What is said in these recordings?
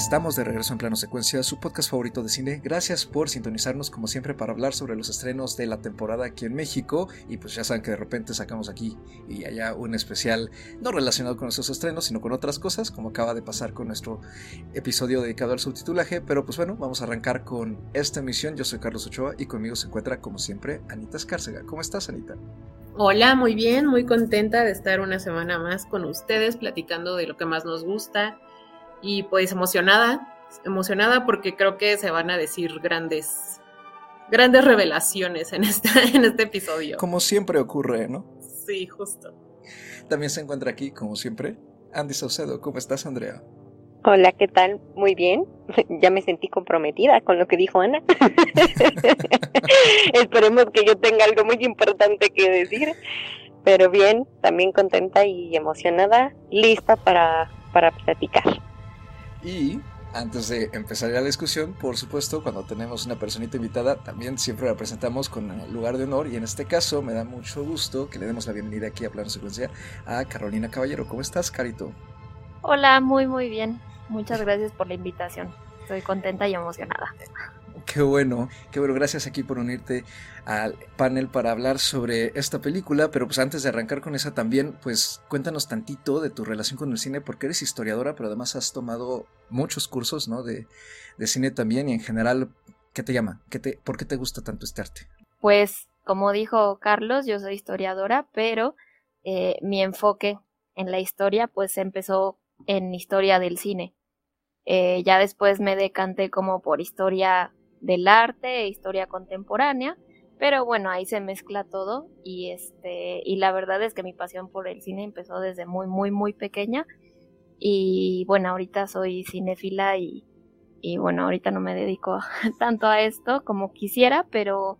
Estamos de regreso en plano secuencia, su podcast favorito de cine. Gracias por sintonizarnos como siempre para hablar sobre los estrenos de la temporada aquí en México. Y pues ya saben que de repente sacamos aquí y allá un especial no relacionado con esos estrenos, sino con otras cosas, como acaba de pasar con nuestro episodio dedicado al subtitulaje. Pero pues bueno, vamos a arrancar con esta emisión. Yo soy Carlos Ochoa y conmigo se encuentra como siempre Anita Escárcega. ¿Cómo estás, Anita? Hola, muy bien, muy contenta de estar una semana más con ustedes platicando de lo que más nos gusta y pues emocionada, emocionada porque creo que se van a decir grandes, grandes revelaciones en, esta, en este episodio. Como siempre ocurre, ¿no? Sí, justo. También se encuentra aquí, como siempre, Andy Saucedo. ¿Cómo estás, Andrea? Hola, ¿qué tal? Muy bien. Ya me sentí comprometida con lo que dijo Ana. Esperemos que yo tenga algo muy importante que decir. Pero bien, también contenta y emocionada, lista para, para platicar. Y antes de empezar la discusión, por supuesto, cuando tenemos una personita invitada, también siempre la presentamos con el lugar de honor. Y en este caso, me da mucho gusto que le demos la bienvenida aquí a Plano Secuencia a Carolina Caballero. ¿Cómo estás, Carito? Hola, muy, muy bien. Muchas gracias por la invitación. Estoy contenta y emocionada. Qué bueno, qué bueno, gracias aquí por unirte al panel para hablar sobre esta película, pero pues antes de arrancar con esa también, pues cuéntanos tantito de tu relación con el cine, porque eres historiadora, pero además has tomado muchos cursos, ¿no? De, de cine también y en general, ¿qué te llama? ¿Qué te, ¿Por qué te gusta tanto este arte? Pues, como dijo Carlos, yo soy historiadora, pero eh, mi enfoque en la historia pues empezó en historia del cine. Eh, ya después me decanté como por historia del arte e historia contemporánea, pero bueno, ahí se mezcla todo y este y la verdad es que mi pasión por el cine empezó desde muy muy muy pequeña y bueno, ahorita soy cinéfila y, y bueno, ahorita no me dedico tanto a esto como quisiera, pero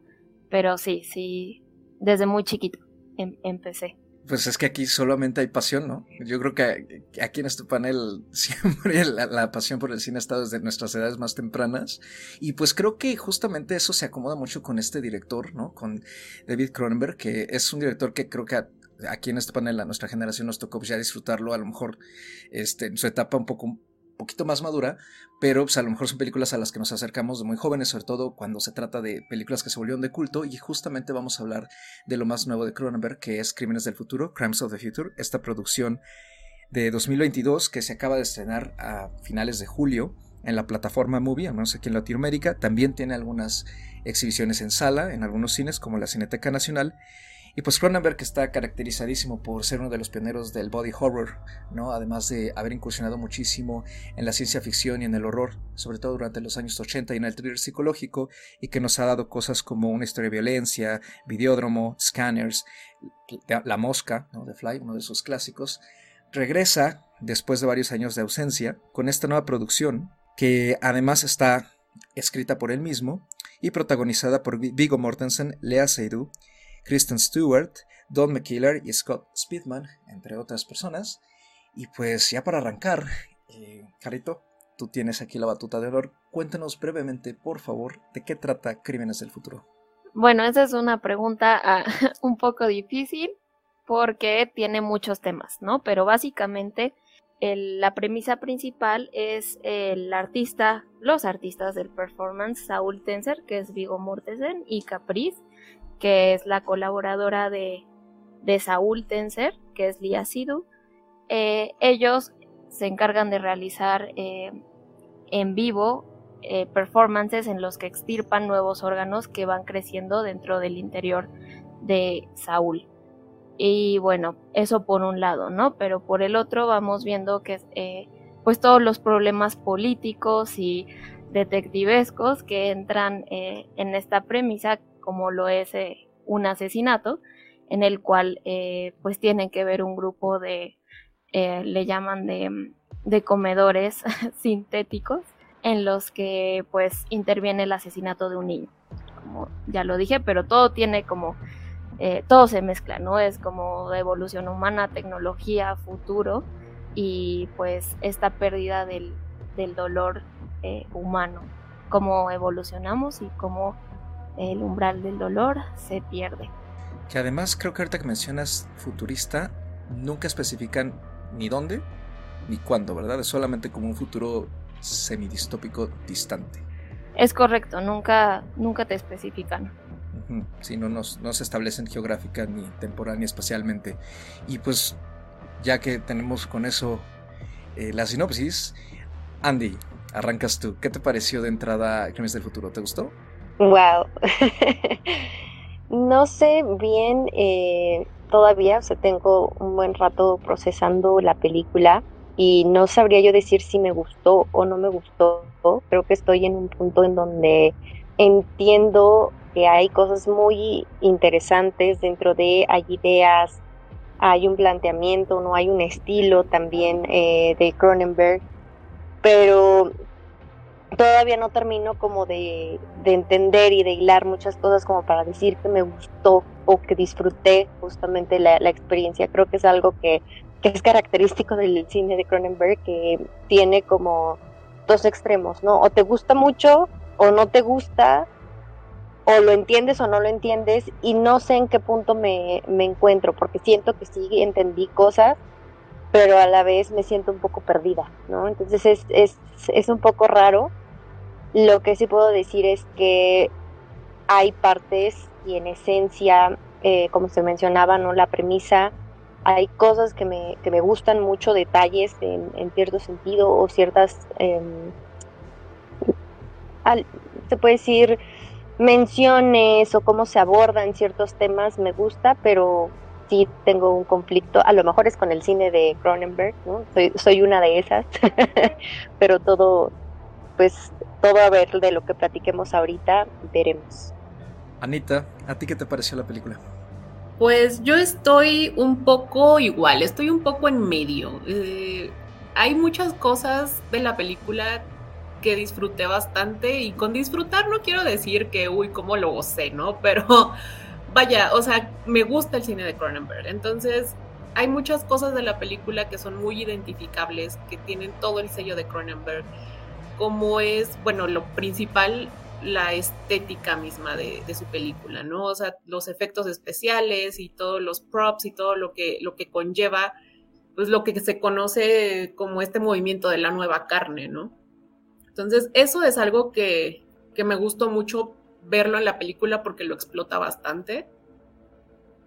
pero sí, sí, desde muy chiquito em, empecé. Pues es que aquí solamente hay pasión, ¿no? Yo creo que aquí en este panel siempre la, pasión por el cine ha estado desde nuestras edades más tempranas. Y pues creo que justamente eso se acomoda mucho con este director, ¿no? Con David Cronenberg, que es un director que creo que aquí en este panel a nuestra generación nos tocó ya disfrutarlo, a lo mejor este, en su etapa un poco poquito más madura, pero pues, a lo mejor son películas a las que nos acercamos de muy jóvenes, sobre todo cuando se trata de películas que se volvieron de culto, y justamente vamos a hablar de lo más nuevo de Cronenberg, que es Crímenes del Futuro, Crimes of the Future, esta producción de 2022 que se acaba de estrenar a finales de julio en la plataforma Movie, al menos aquí en Latinoamérica, también tiene algunas exhibiciones en sala en algunos cines como la Cineteca Nacional y pues Cronenberg está caracterizadísimo por ser uno de los pioneros del body horror, ¿no? Además de haber incursionado muchísimo en la ciencia ficción y en el horror, sobre todo durante los años 80 y en el thriller psicológico, y que nos ha dado cosas como una historia de violencia, Videódromo, Scanners, La Mosca, ¿no? The Fly, uno de sus clásicos. Regresa, después de varios años de ausencia, con esta nueva producción, que además está escrita por él mismo y protagonizada por Viggo Mortensen, Lea Seydoux, Kristen Stewart, Don McKellar y Scott Speedman, entre otras personas. Y pues ya para arrancar, eh, Carito, tú tienes aquí la batuta de honor. Cuéntanos brevemente, por favor, de qué trata Crímenes del Futuro. Bueno, esa es una pregunta ah, un poco difícil porque tiene muchos temas, ¿no? Pero básicamente la premisa principal es el artista, los artistas del performance, Saul Tenser, que es Vigo Mortensen, y Caprice, que es la colaboradora de, de Saúl Tenser, que es Lia Sidu. Eh, ellos se encargan de realizar eh, en vivo eh, performances en los que extirpan nuevos órganos que van creciendo dentro del interior de Saúl. Y bueno, eso por un lado, ¿no? Pero por el otro vamos viendo que pues todos los problemas políticos y detectivescos que entran en esta premisa como lo es eh, un asesinato, en el cual eh, pues tienen que ver un grupo de, eh, le llaman de, de comedores sintéticos, en los que pues interviene el asesinato de un niño. Como ya lo dije, pero todo tiene como, todo se mezcla, ¿no? Es como evolución humana, tecnología, futuro y pues esta pérdida del, del dolor humano, cómo evolucionamos y cómo el umbral del dolor se pierde. Que además creo que ahorita que mencionas futurista, nunca especifican ni dónde ni cuándo, ¿verdad? Es solamente como un futuro semidistópico distante. Es correcto, nunca, nunca te especifican. Si no, no se establecen geográfica ni temporal ni espacialmente. Y pues ya que tenemos con eso eh, la sinopsis, Andy, arrancas tú. ¿Qué te pareció de entrada Crímenes del Futuro? ¿Te gustó? Wow. no sé bien eh, todavía, o sea, tengo un buen rato procesando la película y no sabría yo decir si me gustó o no me gustó. Creo que estoy en un punto en donde entiendo que hay cosas muy interesantes dentro de, hay ideas, hay un planteamiento, no hay un estilo también eh, de Cronenberg, pero todavía no termino como de, entender y de hilar muchas cosas como para decir que me gustó o que disfruté justamente la, experiencia. Creo que es algo que, que, es característico del cine de Cronenberg, que tiene como dos extremos, ¿no? O te gusta mucho o no te gusta, o lo entiendes o no lo entiendes y no sé en qué punto me, encuentro, porque siento que sí entendí cosas, pero a la vez me siento un poco perdida, ¿no? Entonces es, es, es un poco raro. Lo que sí puedo decir es que hay partes y en esencia, eh, como se mencionaba, ¿no? La premisa, hay cosas que me, que me gustan mucho, detalles en, cierto sentido o ciertas, em, se puede decir, menciones o cómo se abordan ciertos temas me gusta, pero sí tengo un conflicto, a lo mejor es con el cine de Cronenberg, ¿no? soy, soy una de esas, pero todo, pues todo a ver de lo que platiquemos ahorita, veremos. Anita, ¿a ti qué te pareció la película? Pues yo estoy un poco igual, estoy un poco en medio. Eh, hay muchas cosas de la película que disfruté bastante y con disfrutar no quiero decir que, uy, cómo lo gocé, ¿no? Pero vaya, o sea, me gusta el cine de Cronenberg, entonces hay muchas cosas de la película que son muy identificables, que tienen todo el sello de Cronenberg, como es, bueno, lo principal, la estética misma de, su película, ¿no? O sea, los efectos especiales y todos los props y todo lo que, lo que conlleva, pues lo que se conoce como este movimiento de la nueva carne, ¿no? Entonces, eso es algo que, me gustó mucho verlo en la película porque lo explota bastante.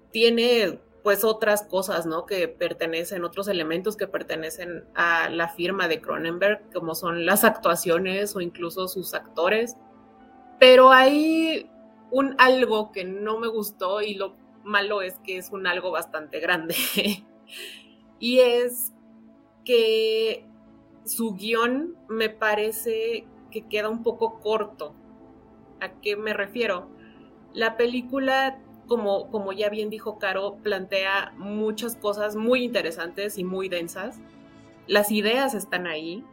Tiene pues otras cosas, ¿no? Que pertenecen, otros elementos que pertenecen a la firma de Cronenberg, como son las actuaciones o incluso sus actores. Pero hay un algo que no me gustó y lo malo es que es un algo bastante grande. y es que su guion me parece que queda un poco corto. ¿A qué me refiero? La película, como, ya bien dijo Caro, plantea muchas cosas muy interesantes y muy densas. Las ideas están ahí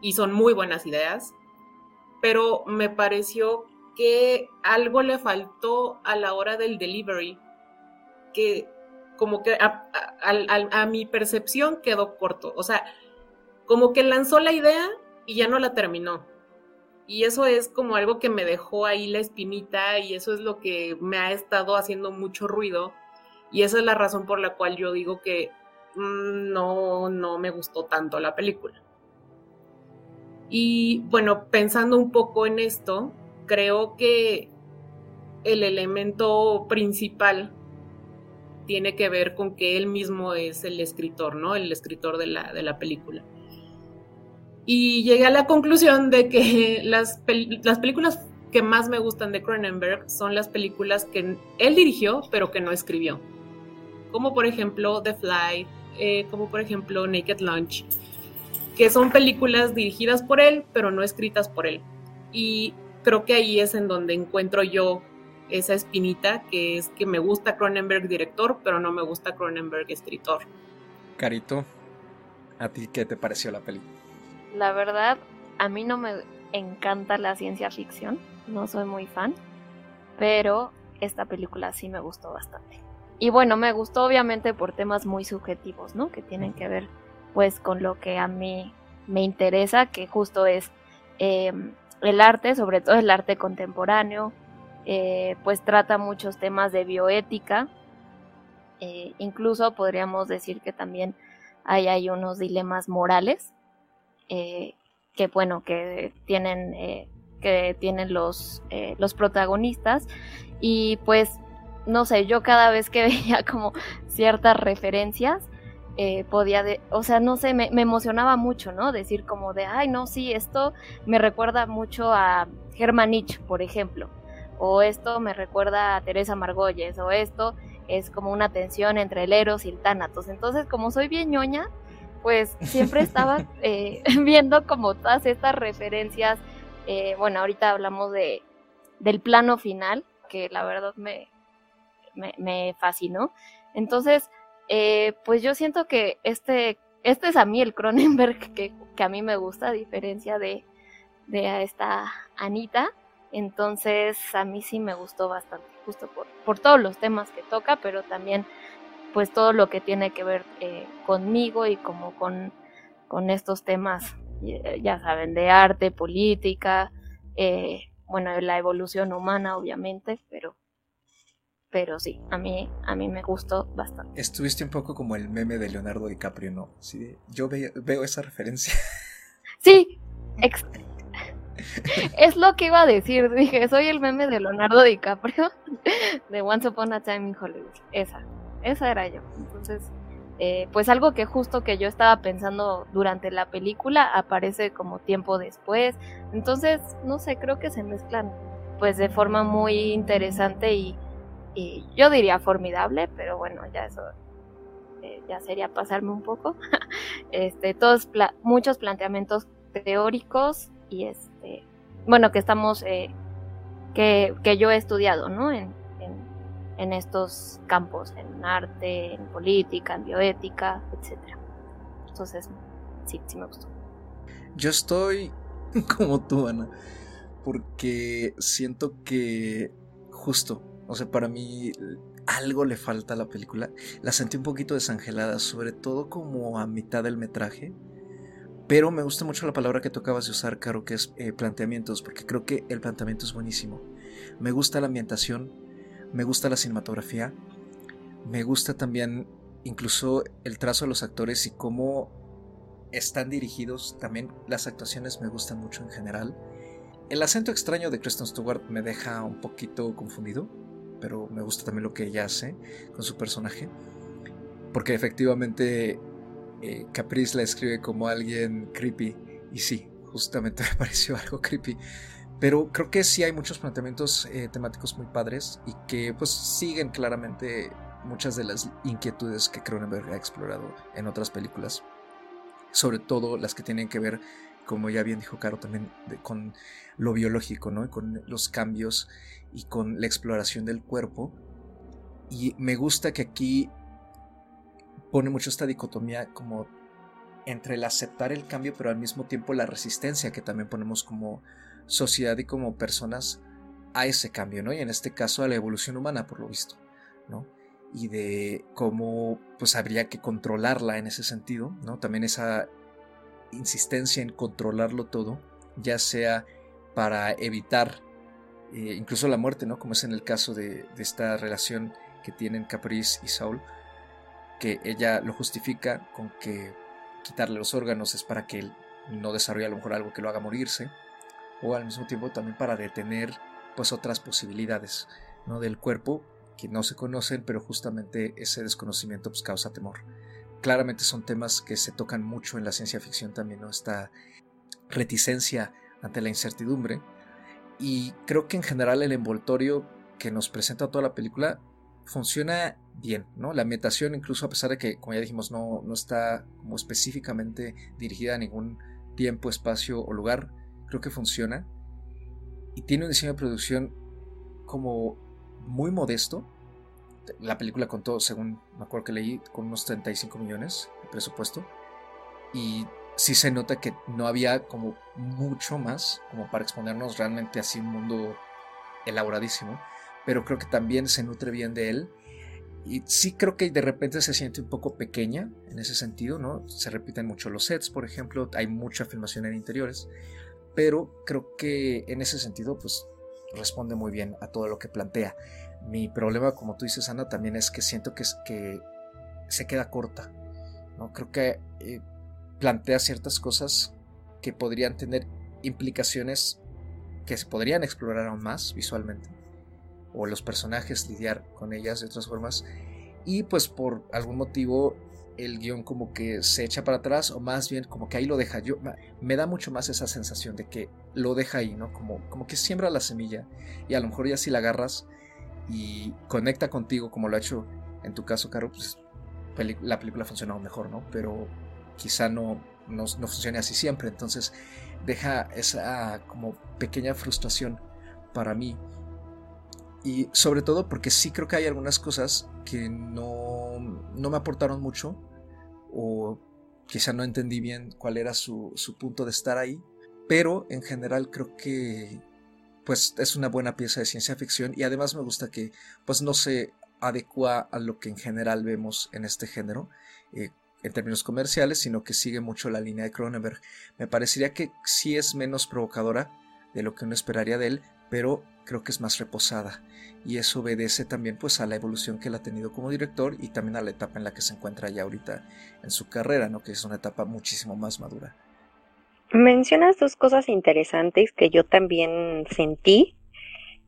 y son muy buenas ideas, pero me pareció que algo le faltó a la hora del delivery, que como que a, a mi percepción quedó corto. O sea, como que lanzó la idea y ya no la terminó. Y eso es como algo que me dejó ahí la espinita y eso es lo que me ha estado haciendo mucho ruido. Y esa es la razón por la cual yo digo que mm, no, no me gustó tanto la película. Y bueno, pensando un poco en esto, creo que el elemento principal tiene que ver con que él mismo es el escritor, ¿no? El escritor de la, de la película. Y llegué a la conclusión de que las, las películas que más me gustan de Cronenberg son las películas que él dirigió, pero que no escribió. Como por ejemplo The Fly, eh, como por ejemplo Naked Lunch, que son películas dirigidas por él, pero no escritas por él. Y creo que ahí es en donde encuentro yo esa espinita, que es que me gusta Cronenberg director, pero no me gusta Cronenberg escritor. Carito, ¿a ti qué te pareció la película? La verdad, a mí no me encanta la ciencia ficción, no soy muy fan, pero esta película sí me gustó bastante. Y bueno, me gustó obviamente por temas muy subjetivos, ¿no? Que tienen que ver pues con lo que a mí me interesa, que justo es em, el arte, sobre todo el arte contemporáneo, eh, pues trata muchos temas de bioética, eh, incluso podríamos decir que también hay, hay unos dilemas morales eh, que bueno, que tienen, eh, que tienen los, eh, los protagonistas. Y pues, no sé, yo cada vez que veía como ciertas referencias, podía, o sea, no sé, me, me, emocionaba mucho, ¿no? Decir como de, ay, no, sí, esto me recuerda mucho a Germanich, por ejemplo, o esto me recuerda a Teresa Margolles, o esto es como una tensión entre el Eros y el Tánatos. Entonces, como soy bien ñoña, pues siempre estaba eh, viendo como todas estas referencias. Eh, bueno, ahorita hablamos de, del plano final, que la verdad me, me, fascinó. Entonces, eh, pues yo siento que este, este es a mí el Cronenberg que, que a mí me gusta, a diferencia de, de esta Anita. Entonces a mí sí me gustó bastante, justo por, por todos los temas que toca, pero también pues todo lo que tiene que ver eh, conmigo y como con, con estos temas, eh, ya saben, de arte, política, eh, bueno, la evolución humana obviamente, pero pero sí, a mí, a mí me gustó bastante. Estuviste un poco como el meme de Leonardo DiCaprio, ¿no? Sí, yo veo, veo esa referencia. Sí, es lo que iba a decir. Dije, soy el meme de Leonardo DiCaprio de Once Upon a Time in Hollywood. Esa, esa era yo. Entonces, eh, pues algo que justo que yo estaba pensando durante la película aparece como tiempo después. Entonces, no sé, creo que se mezclan pues de forma muy interesante y, yo diría formidable, pero bueno, ya eso eh, ya sería pasarme un poco. este, todos pla muchos planteamientos teóricos y este, bueno, que estamos, eh, que, que, yo he estudiado, ¿no? En, en, estos campos, en arte, en política, en bioética, etcétera. Entonces, sí, sí me gustó. Yo estoy como tú, Ana, porque siento que justo, o sea, para mí algo le falta a la película. La sentí un poquito desangelada, sobre todo como a mitad del metraje pero me gusta mucho la palabra que tú acabas de usar, Caro, que es eh, planteamientos, porque creo que el planteamiento es buenísimo. Me gusta la ambientación, me gusta la cinematografía, me gusta también incluso el trazo de los actores y cómo están dirigidos. También las actuaciones me gustan mucho en general. El acento extraño de Kristen Stewart me deja un poquito confundido, pero me gusta también lo que ella hace con su personaje. Porque efectivamente eh, Caprice la escribe como alguien creepy. Y sí, justamente me pareció algo creepy. Pero creo que sí hay muchos planteamientos eh, temáticos muy padres y que pues siguen claramente muchas de las inquietudes que Cronenberg ha explorado en otras películas. Sobre todo las que tienen que ver, como ya bien dijo Caro, también con lo biológico, ¿no? con los cambios y con la exploración del cuerpo. Y me gusta que aquí pone mucho esta dicotomía como entre el aceptar el cambio, pero al mismo tiempo la resistencia que también ponemos como sociedad y como personas a ese cambio, ¿no? Y en este caso a la evolución humana, por lo visto, ¿no? Y de cómo pues habría que controlarla en ese sentido, ¿no? También esa insistencia en controlarlo todo, ya sea para evitar eh, incluso la muerte, ¿no? Como es en el caso de, de esta relación que tienen Caprice y Saul, que ella lo justifica con que quitarle los órganos es para que él no desarrolle a lo mejor algo que lo haga morirse, o al mismo tiempo también para detener pues otras posibilidades ¿no? del cuerpo que no se conocen, pero justamente ese desconocimiento pues, causa temor. Claramente son temas que se tocan mucho en la ciencia ficción también, ¿no? Esta reticencia ante la incertidumbre. Y creo que en general el envoltorio que nos presenta toda la película funciona bien, ¿no? La ambientación, incluso a pesar de que, como ya dijimos, no, no está específicamente dirigida a ningún tiempo, espacio o lugar, creo que funciona. Y tiene un diseño de producción como muy modesto. La película contó, según me acuerdo que leí, con unos 35 millones de presupuesto. Y sí se nota que no había como mucho más como para exponernos realmente así un mundo elaboradísimo pero creo que también se nutre bien de él. Y sí creo que de repente se siente un poco pequeña en ese sentido, ¿no? Se repiten mucho los sets, por ejemplo, hay mucha filmación en interiores, pero creo que en ese sentido, pues responde muy bien a todo lo que plantea. Mi problema, como tú dices, Ana, también es que siento que, se queda corta, ¿no? Creo que eh, plantea ciertas cosas que podrían tener implicaciones que se podrían explorar aún más visualmente, o los personajes lidiar con ellas de otras formas, y pues por algún motivo el guion como que se echa para atrás o más bien como que ahí lo deja. Yo me da mucho más esa sensación de que lo deja ahí, ¿no? Como, como que siembra la semilla y a lo mejor ya si la agarras y conecta contigo como lo ha hecho en tu caso, Caro, pues la película ha funcionado mejor, ¿no? Pero quizá no, no, no funcione así siempre, entonces deja esa como pequeña frustración para mí. Y sobre todo porque sí creo que hay algunas cosas que no, no me aportaron mucho o quizá no entendí bien cuál era su, su, punto de estar ahí, pero en general creo que pues es una buena pieza de ciencia ficción y además me gusta que pues no se adecua a lo que en general vemos en este género eh, en términos comerciales, sino que sigue mucho la línea de Cronenberg. Me parecería que sí es menos provocadora de lo que uno esperaría de él, pero creo que es más reposada y eso obedece también pues a la evolución que él ha tenido como director y también a la etapa en la que se encuentra ya ahorita en su carrera, ¿no? que es una etapa muchísimo más madura. Mencionas dos cosas interesantes que yo también sentí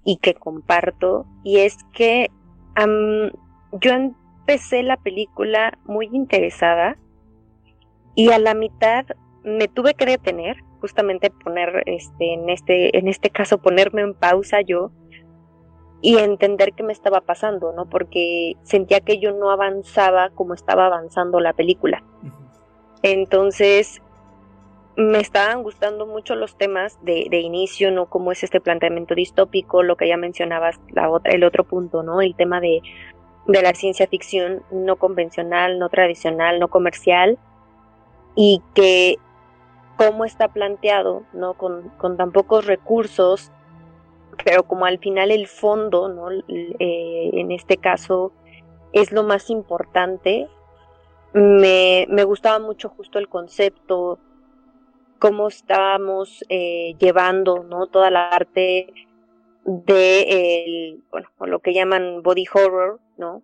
y que comparto y es que yo empecé la película muy interesada y a la mitad me tuve que detener justamente poner este en este en este caso ponerme en pausa yo y entender qué me estaba pasando, ¿no? Porque sentía que yo no avanzaba como estaba avanzando la película. Entonces, me estaban gustando mucho los temas de, de, inicio, ¿no? Como es este planteamiento distópico, lo que ya mencionabas, la otra, el otro punto, ¿no? El tema de, de la ciencia ficción no convencional, no tradicional, no comercial, y que cómo está planteado, ¿no? Con, con tan pocos recursos, pero como al final el fondo, ¿no? Eh, en este caso es lo más importante. Me, me, gustaba mucho justo el concepto, cómo estábamos eh, llevando, ¿no? Toda la arte de el, bueno, lo que llaman body horror, ¿no?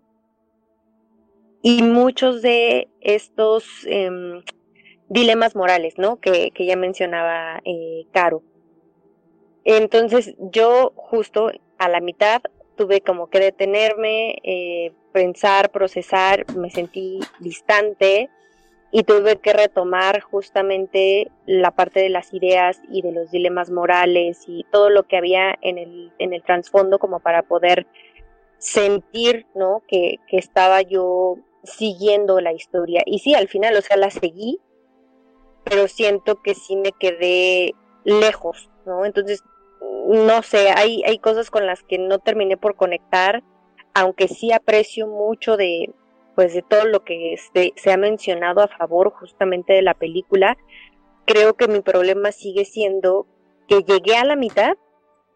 Y muchos de estos eh, dilemas morales, ¿no? Que, que ya mencionaba eh, Caro. Entonces yo justo a la mitad tuve como que detenerme, eh, pensar, procesar, me sentí distante y tuve que retomar justamente la parte de las ideas y de los dilemas morales y todo lo que había en el, en el trasfondo como para poder sentir, ¿no? Que, que estaba yo siguiendo la historia. Y sí, al final, o sea, la seguí, pero siento que sí me quedé lejos, ¿no? Entonces, no sé, hay, hay cosas con las que no terminé por conectar, aunque sí aprecio mucho de, pues, de todo lo que se, se ha mencionado a favor justamente de la película. Creo que mi problema sigue siendo que llegué a la mitad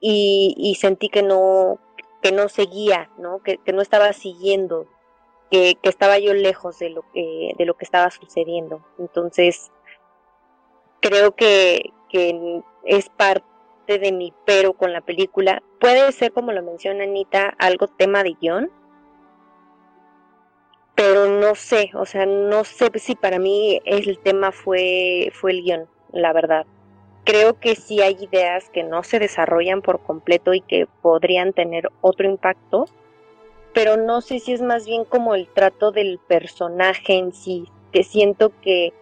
y, y sentí que no, que no seguía, ¿no? Que, que no estaba siguiendo, que, que, estaba yo lejos de lo que, de lo que estaba sucediendo. Entonces, creo que, que es parte de mi pero con la película. Puede ser, como lo menciona Anita, algo tema de guion, pero no sé, o sea, no sé si para mí el tema fue, fue el guion, la verdad. Creo que sí hay ideas que no se desarrollan por completo y que podrían tener otro impacto, pero no sé si es más bien como el trato del personaje en sí, que siento que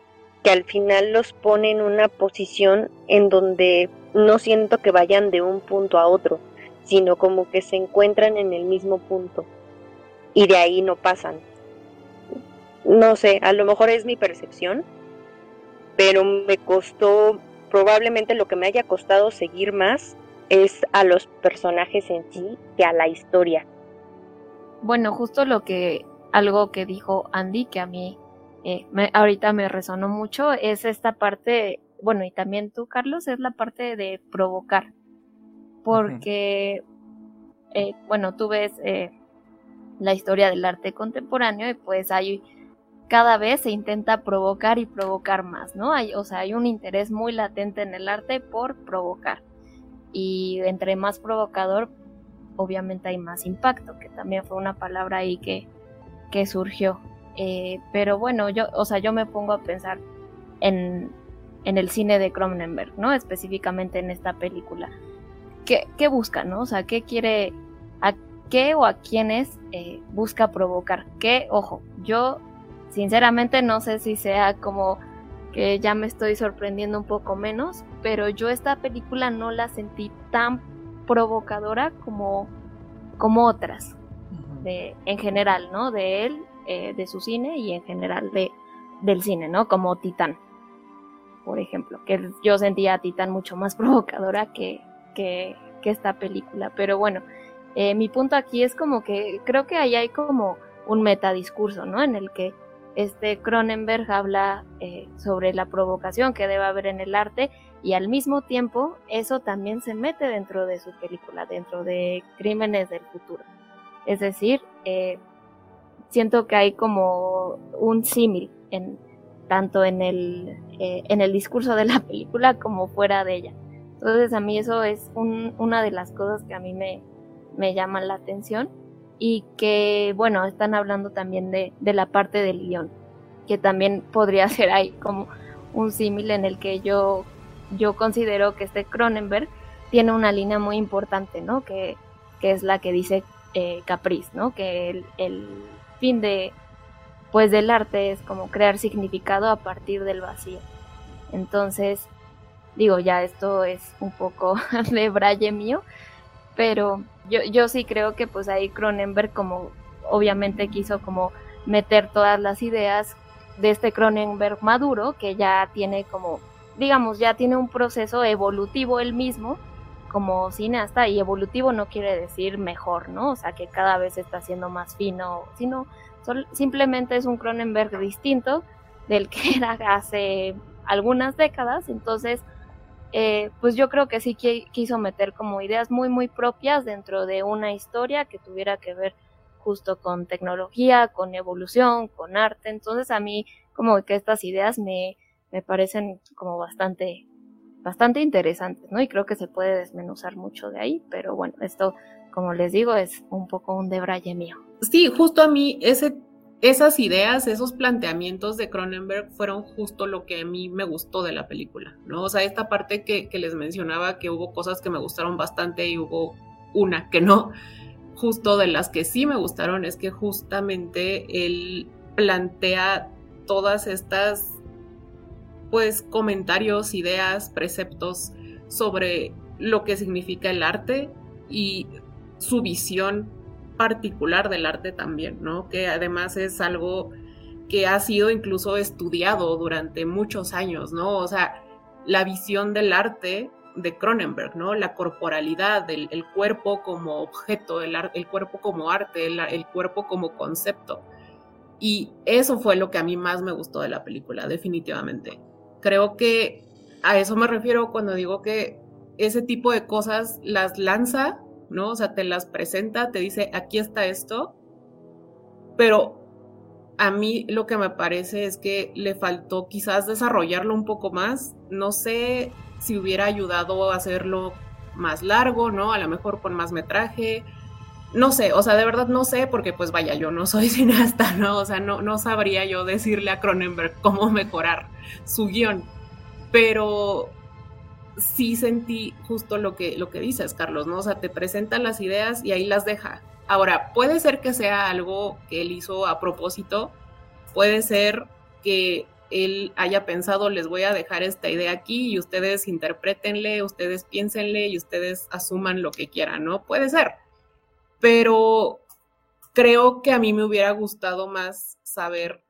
que al final los pone en una posición en donde no siento que vayan de un punto a otro, sino como que se encuentran en el mismo punto y de ahí no pasan. No sé, a lo mejor es mi percepción, pero me costó, probablemente lo que me haya costado seguir más es a los personajes en sí que a la historia. Bueno, justo lo que, algo que dijo Andy, que a mí eh, ahorita me resonó mucho, es esta parte, bueno, y también tú, Carlos, es la parte de provocar. Porque, eh, bueno, tú ves eh, la historia del arte contemporáneo y pues hay cada vez se intenta provocar y provocar más, ¿no? Hay, o sea, hay un interés muy latente en el arte por provocar. Y entre más provocador, obviamente hay más impacto, que también fue una palabra ahí que, que surgió. Eh, pero bueno, yo, o sea, yo me pongo a pensar en, en el cine de Cronenberg, ¿no? Específicamente en esta película. ¿Qué, qué busca, no? O sea, ¿qué quiere, a qué o a quiénes eh, busca provocar? ¿Qué, ojo, yo sinceramente no sé si sea como que ya me estoy sorprendiendo un poco menos, pero yo esta película no la sentí tan provocadora como, como otras, de, en general, ¿no? De él, eh, de su cine y en general de, del cine, ¿no? Como Titán, por ejemplo, que yo sentía Titán mucho más provocadora que, que, esta película, pero bueno, eh, mi punto aquí es como que creo que ahí hay como un metadiscurso, ¿no? En el que este Cronenberg habla eh, sobre la provocación que debe haber en el arte y al mismo tiempo eso también se mete dentro de su película, dentro de Crímenes del Futuro. Es decir, eh, siento que hay como un símil en tanto en el, eh, en el discurso de la película como fuera de ella. Entonces a mí eso es una de las cosas que a mí me, me llaman la atención y que, bueno, están hablando también de, de la parte del guion, que también podría ser ahí como un símil en el que yo, yo considero que este Cronenberg tiene una línea muy importante, ¿no? Que, que es la que dice eh, Capriz, ¿no? Que el, fin de, pues, del arte es como crear significado a partir del vacío. Entonces, digo, ya esto es un poco de braille mío, pero yo, yo sí creo que pues ahí Cronenberg como obviamente quiso como meter todas las ideas de este Cronenberg maduro que ya tiene como digamos ya tiene un proceso evolutivo él mismo como cineasta y evolutivo no quiere decir mejor, ¿no? O sea, que cada vez está siendo más fino, sino simplemente es un Cronenberg distinto del que era hace algunas décadas, entonces eh, pues yo creo que sí quiso meter como ideas muy, muy propias dentro de una historia que tuviera que ver justo con tecnología, con evolución, con arte. Entonces a mí como que estas ideas me, me parecen como bastante, bastante interesantes, ¿no? Y creo que se puede desmenuzar mucho de ahí, pero bueno, esto, como les digo, es un poco un debraye mío. Sí, justo a mí ese esas ideas, esos planteamientos de Cronenberg fueron justo lo que a mí me gustó de la película, ¿no? O sea, esta parte que, les mencionaba que hubo cosas que me gustaron bastante y hubo una que no, justo de las que sí me gustaron es que justamente él plantea todas estas, pues, comentarios, ideas, preceptos sobre lo que significa el arte y su visión particular del arte también, ¿no? Que además es algo que ha sido incluso estudiado durante muchos años, ¿no? O sea, la visión del arte de Cronenberg, ¿no? La corporalidad, el, el cuerpo como objeto, el, el cuerpo como arte, el, cuerpo como concepto. Y eso fue lo que a mí más me gustó de la película, definitivamente. Creo que a eso me refiero cuando digo que ese tipo de cosas las lanza ¿no? O sea, te las presenta, te dice, aquí está esto, pero a mí lo que me parece es que le faltó quizás desarrollarlo un poco más, no sé si hubiera ayudado a hacerlo más largo, ¿no? A lo mejor con más metraje, no sé, o sea, de verdad no sé, porque pues vaya, yo no soy cineasta, ¿no? O sea, no, no sabría yo decirle a Cronenberg cómo mejorar su guion, pero sí sentí justo lo que, lo que dices, Carlos, ¿no? O sea, te presenta las ideas y ahí las deja. Ahora, puede ser que sea algo que él hizo a propósito, puede ser que él haya pensado, les voy a dejar esta idea aquí y ustedes interpretenle, ustedes piénsenle y ustedes asuman lo que quieran, ¿no? Puede ser. Pero creo que a mí me hubiera gustado más saber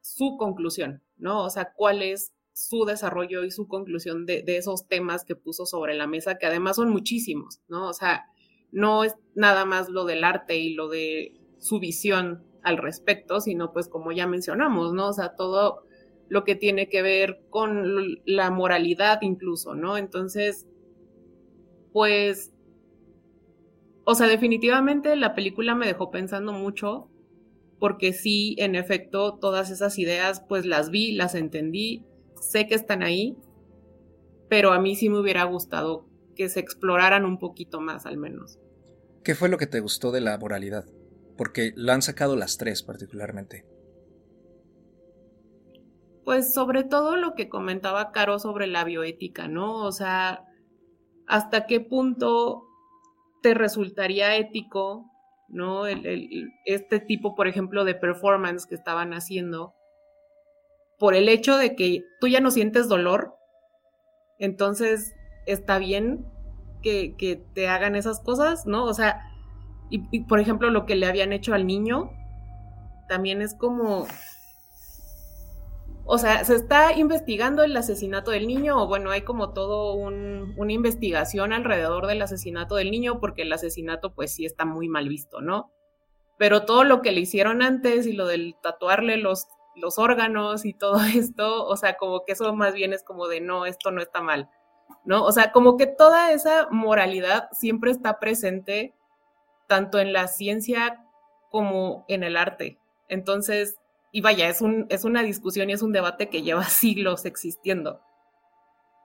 su conclusión, ¿no? O sea, cuál es su desarrollo y su conclusión de, esos temas que puso sobre la mesa, que además son muchísimos, ¿no? O sea, no es nada más lo del arte y lo de su visión al respecto, sino pues como ya mencionamos, ¿no? O sea, todo lo que tiene que ver con la moralidad incluso, ¿no? Entonces, pues, o sea, definitivamente la película me dejó pensando mucho, porque sí, en efecto, todas esas ideas, pues las vi, las entendí, sé que están ahí, pero a mí sí me hubiera gustado que se exploraran un poquito más al menos. ¿Qué fue lo que te gustó de la moralidad? Porque lo han sacado las tres particularmente. Pues sobre todo lo que comentaba Caro sobre la bioética, ¿no? O sea, hasta qué punto te resultaría ético, ¿no? este tipo, por ejemplo, de performance que estaban haciendo, por el hecho de que tú ya no sientes dolor, entonces está bien que, te hagan esas cosas, ¿no? O sea, y, por ejemplo, lo que le habían hecho al niño, también es como, o sea, se está investigando el asesinato del niño, o bueno, hay como todo una investigación alrededor del asesinato del niño, porque el asesinato pues sí está muy mal visto, ¿no? Pero todo lo que le hicieron antes y lo del tatuarle los los órganos y todo esto, o sea, como que eso más bien es como de no, esto no está mal, ¿no? O sea, como que toda esa moralidad siempre está presente tanto en la ciencia como en el arte. Entonces, y vaya, es, un, es una discusión y es un debate que lleva siglos existiendo.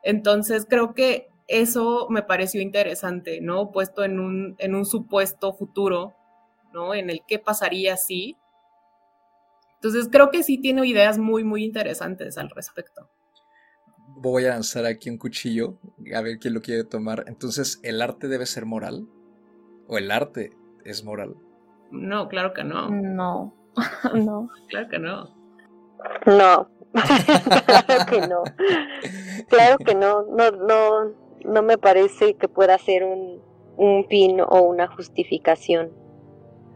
Entonces, creo que eso me pareció interesante, ¿no? Puesto en un, en un supuesto futuro, ¿no? En el qué pasaría si, entonces creo que sí tiene ideas muy, muy interesantes al respecto. Voy a lanzar aquí un cuchillo, a ver quién lo quiere tomar. Entonces, ¿el arte debe ser moral? ¿O el arte es moral? No, claro que no. No, no. Claro que no. No, claro que no. Claro que no, no, no, no me parece que pueda ser un, un fin o una justificación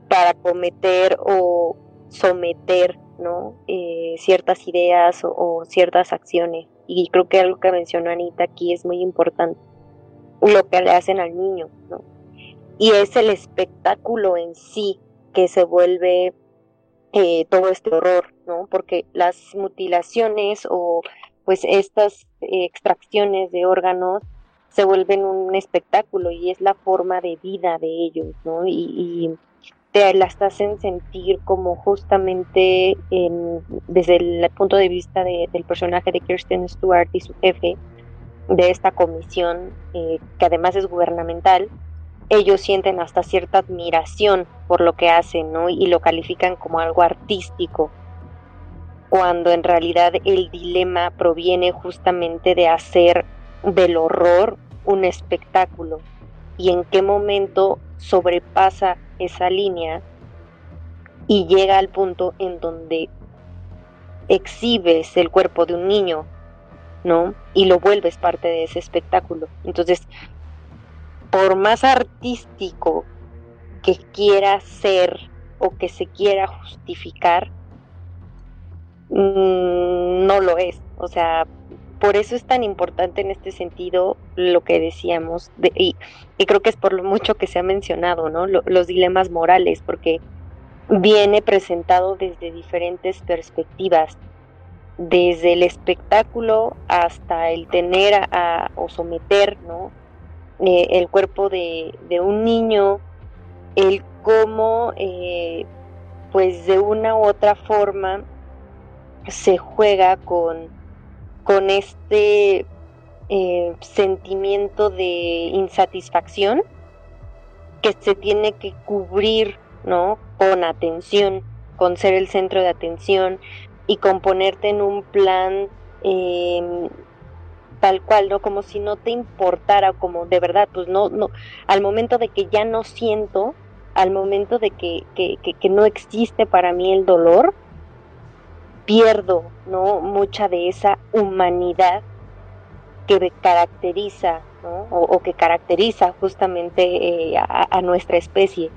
para cometer o someter ¿no? Eh, ciertas ideas o, ciertas acciones. Y creo que algo que mencionó Anita aquí es muy importante, lo que le hacen al niño, ¿no? Y es el espectáculo en sí que se vuelve eh, todo este horror, ¿no? Porque las mutilaciones o pues estas extracciones de órganos se vuelven un espectáculo y es la forma de vida de ellos, ¿no? y te las hacen sentir como justamente desde el punto de vista del personaje de Kirsten Stewart y su jefe de esta comisión, eh, que además es gubernamental, ellos sienten hasta cierta admiración por lo que hacen, ¿no? Y lo califican como algo artístico, cuando en realidad el dilema proviene justamente de hacer del horror un espectáculo y en qué momento sobrepasa esa línea y llega al punto en donde exhibes el cuerpo de un niño, ¿no? Y lo vuelves parte de ese espectáculo. Entonces, por más artístico que quiera ser o que se quiera justificar, mm, no lo es. O sea, por eso es tan importante en este sentido lo que decíamos, y, creo que es por lo mucho que se ha mencionado, ¿no? los dilemas morales, porque viene presentado desde diferentes perspectivas, desde el espectáculo hasta el tener a, o someter, ¿no? Eh, el cuerpo de, un niño, el cómo, eh, pues de una u otra forma, se juega con con este eh, sentimiento de insatisfacción que se tiene que cubrir, ¿no? Con atención, con ser el centro de atención y con ponerte en un plan em, tal cual, ¿no? Como si no te importara, como de verdad, pues no, no, al momento de que ya no siento, al momento de que, que, que no existe para mí el dolor, pierdo ¿no? mucha de esa humanidad que caracteriza o, que caracteriza justamente eh, a, nuestra especie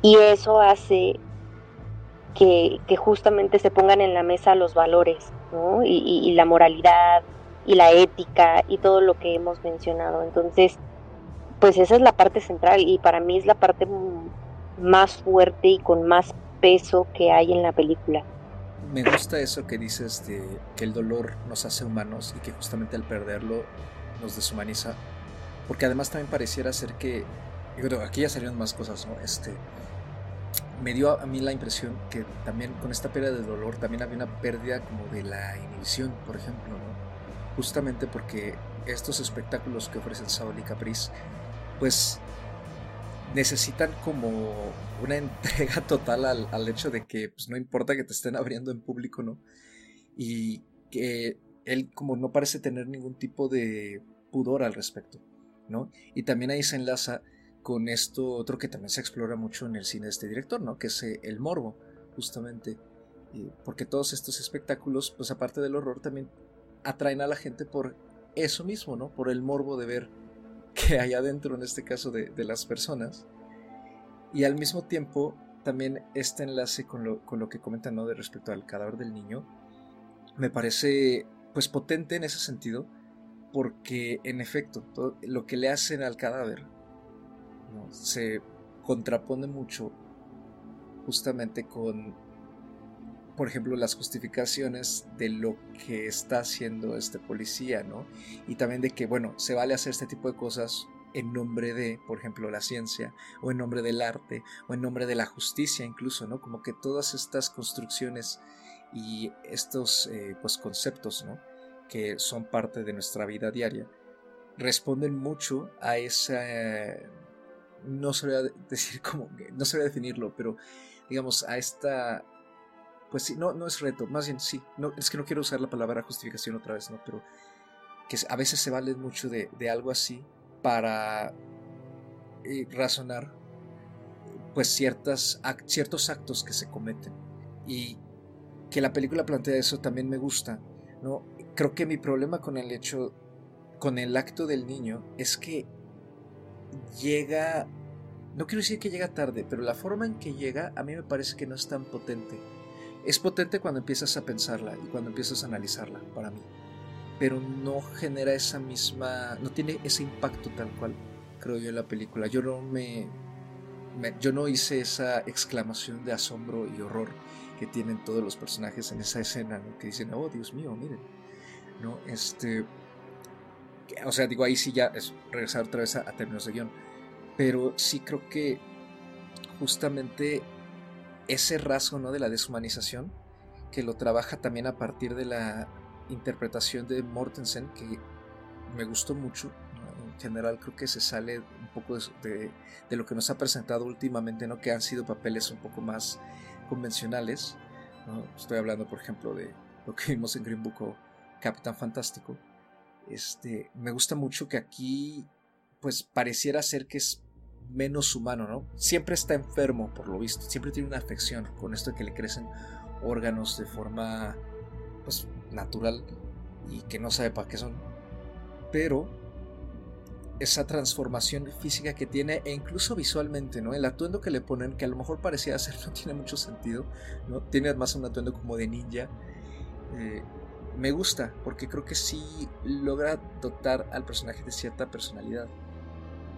y eso hace que, justamente se pongan en la mesa los valores y, la moralidad y la ética y todo lo que hemos mencionado entonces pues esa es la parte central y para mí es la parte más fuerte y con más peso que hay en la película me gusta eso que dices de que el dolor nos hace humanos y que justamente al perderlo nos deshumaniza. Porque además también pareciera ser que. Bueno, aquí ya salieron más cosas, ¿no? Este. Me dio a mí la impresión que también con esta pérdida de dolor también había una pérdida como de la inhibición, por ejemplo, ¿no? Justamente porque estos espectáculos que ofrecen Saul y Caprice, pues necesitan como una entrega total al, hecho de que pues, no importa que te estén abriendo en público, ¿no? Y, que él como no parece tener ningún tipo de pudor al respecto, ¿no? Y también ahí se enlaza con esto otro que también se explora mucho en el cine de este director, ¿no? Que es eh, el morbo, justamente. porque todos estos espectáculos, pues aparte del horror, también atraen a la gente por eso mismo, ¿no? Por el morbo de ver qué hay adentro, en este caso, de, las personas. Y al mismo tiempo, también este enlace con lo, con lo que comentan, ¿no? De respecto al cadáver del niño, me parece, pues, potente en ese sentido, porque en efecto, todo lo que le hacen al cadáver se contrapone mucho justamente con por ejemplo, las justificaciones de lo que está haciendo este policía, ¿no? Y también de que, bueno, se vale hacer este tipo de cosas en nombre de, por ejemplo, la ciencia, o en nombre del arte, o en nombre de la justicia incluso, ¿no? Como que todas estas construcciones y estos, eh, pues, conceptos, ¿no? Que son parte de nuestra vida diaria, responden mucho a esa... no sabría decir cómo, no sabría definirlo, pero digamos, a esta pues sí, no, no es reto, más bien sí, no, es que no quiero usar la palabra justificación otra vez, ¿no? Pero que a veces se vale mucho de, algo así para eh, razonar pues ciertas, ciertos actos que se cometen. Y que la película plantea eso también me gusta, ¿no? Creo que mi problema con el hecho, con el acto del niño, es que llega, no quiero decir que llega tarde, pero la forma en que llega a mí me parece que no es tan potente es potente cuando empiezas a pensarla y cuando empiezas a analizarla, para mí. Pero no genera esa misma, no tiene ese impacto tal cual, creo yo, en la película. Yo no me, yo no hice esa exclamación de asombro y horror que tienen todos los personajes en esa escena, ¿no? que dicen, oh Dios mío, miren, ¿no? Este, o sea, digo, ahí sí ya es regresar otra vez a, a términos de guion, pero sí creo que justamente ese rasgo ¿no? de la deshumanización, que lo trabaja también a partir de la interpretación de Mortensen, que me gustó mucho. En general creo que se sale un poco de, lo que nos ha presentado últimamente, ¿no? que han sido papeles un poco más convencionales. Estoy hablando, por ejemplo, de lo que vimos en Green Book o Capitán Fantástico. Este, me gusta mucho que aquí pues pareciera ser que es menos humano, ¿no? Siempre está enfermo, por lo visto, siempre tiene una afección con esto de que le crecen órganos de forma, pues, natural y que no sabe para qué son. Pero esa transformación física que tiene e incluso visualmente, ¿no? El atuendo que le ponen, que a lo mejor parecía ser, no tiene mucho sentido, ¿no? Tiene además un atuendo como de ninja. Eh, me gusta, porque creo que sí logra dotar al personaje de cierta personalidad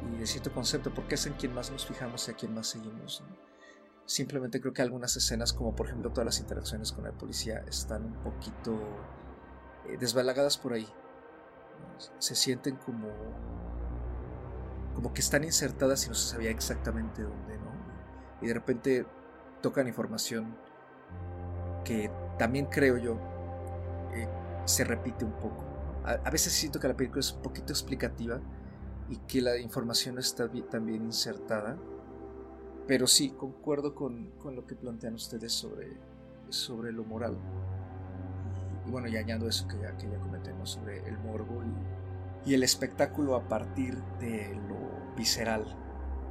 y de cierto concepto, porque es en quien más nos fijamos y a quien más seguimos. Simplemente creo que algunas escenas, como por ejemplo todas las interacciones con la policía, están un poquito eh, desbalagadas por ahí. Se sienten como como que están insertadas y no se sabía exactamente dónde, ¿no? Y de repente tocan información que también creo yo eh, se repite un poco. a, veces siento que la película es un poquito explicativa, y que la información está también insertada. Pero sí, concuerdo con, lo que plantean ustedes sobre, sobre lo moral. Y, bueno, y añado eso que ya, que ya comentemos sobre el morbo y, y el espectáculo a partir de lo visceral.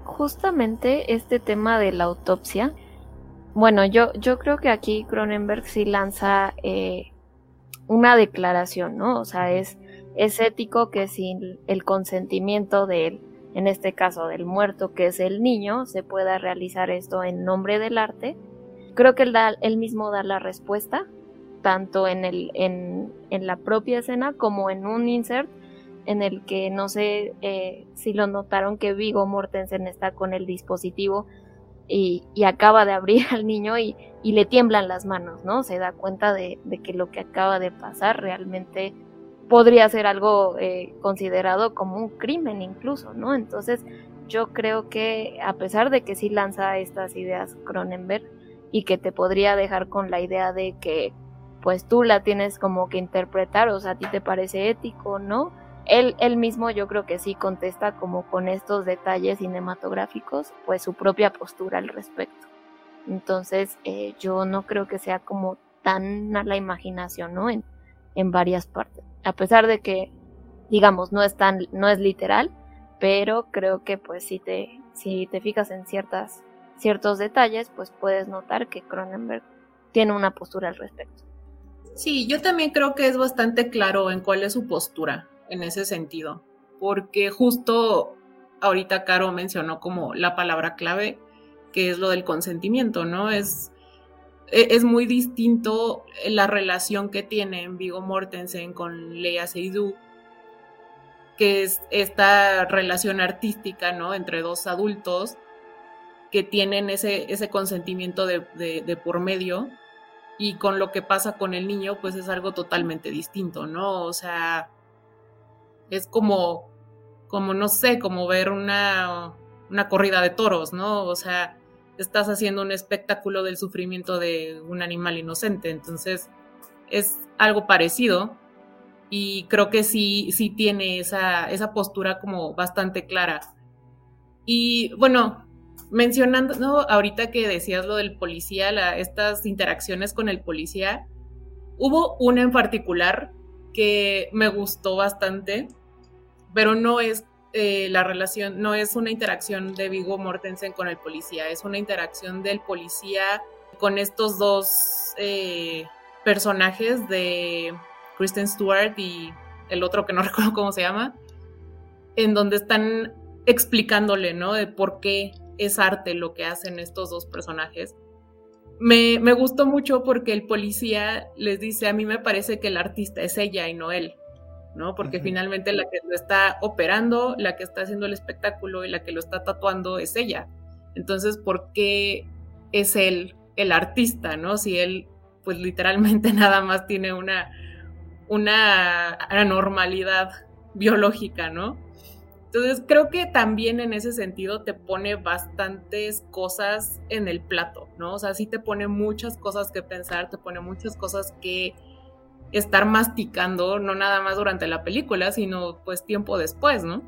Justamente este tema de la autopsia, bueno, yo, yo creo que aquí Cronenberg sí lanza eh, una declaración, ¿no? O sea, es es ético que sin el consentimiento del, en este caso del muerto, que es el niño, se pueda realizar esto en nombre del arte. Creo que él, da, él mismo da la respuesta, tanto en, el, en, en la propia escena como en un insert en el que no sé eh, si lo notaron que Vigo Mortensen está con el dispositivo y, y acaba de abrir al niño y, y, le tiemblan las manos, ¿no? Se da cuenta de, de, que lo que acaba de pasar realmente podría ser algo eh, considerado como un crimen incluso, ¿no? Entonces yo creo que a pesar de que sí lanza estas ideas Cronenberg y que te podría dejar con la idea de que pues tú la tienes como que interpretar, o sea, a ti te parece ético, ¿no? Él, él mismo yo creo que sí contesta como con estos detalles cinematográficos, pues su propia postura al respecto. Entonces eh, yo no creo que sea como tan a la imaginación, ¿no? en varias partes. A pesar de que, digamos, no es tan, no es literal, pero creo que pues si te, si te fijas en ciertas, ciertos detalles, pues puedes notar que Cronenberg tiene una postura al respecto. Sí, yo también creo que es bastante claro en cuál es su postura en ese sentido, porque justo ahorita Caro mencionó como la palabra clave, que es lo del consentimiento, ¿no? Es, es muy distinto la relación que tienen Vigo Mortensen con Leia Seydoux, que es esta relación artística, ¿no? Entre dos adultos que tienen ese, ese consentimiento de, de por medio y con lo que pasa con el niño, pues es algo totalmente distinto, ¿no? O sea, es como, como no sé, como ver una, una corrida de toros, ¿no? O sea, estás haciendo un espectáculo del sufrimiento de un animal inocente, entonces es algo parecido y creo que sí, sí tiene esa, esa postura como bastante clara. Y bueno, mencionando ahorita que decías lo del policía, estas interacciones con el policía, hubo una en particular que me gustó bastante, pero no es eh, la relación, no es una interacción de Vigo Mortensen con el policía, es una interacción del policía con estos dos eh, personajes de Kristen Stewart y el otro que no recuerdo cómo se llama, en donde están explicándole, ¿no? De por qué es arte lo que hacen estos dos personajes. Me, me, gustó mucho porque el policía les dice, a mí me parece que el artista es ella y no él, ¿no? Porque finalmente la que lo está operando, la que está haciendo el espectáculo y la que lo está tatuando es ella. Entonces, ¿por qué es él el artista, ¿no? Si él, pues literalmente nada más tiene una, una anormalidad biológica, ¿no? Entonces creo que también en ese sentido te pone bastantes cosas en el plato, ¿no? O sea, sí te pone muchas cosas que pensar, te pone muchas cosas que estar masticando, no nada más durante la película, sino pues tiempo después, ¿no?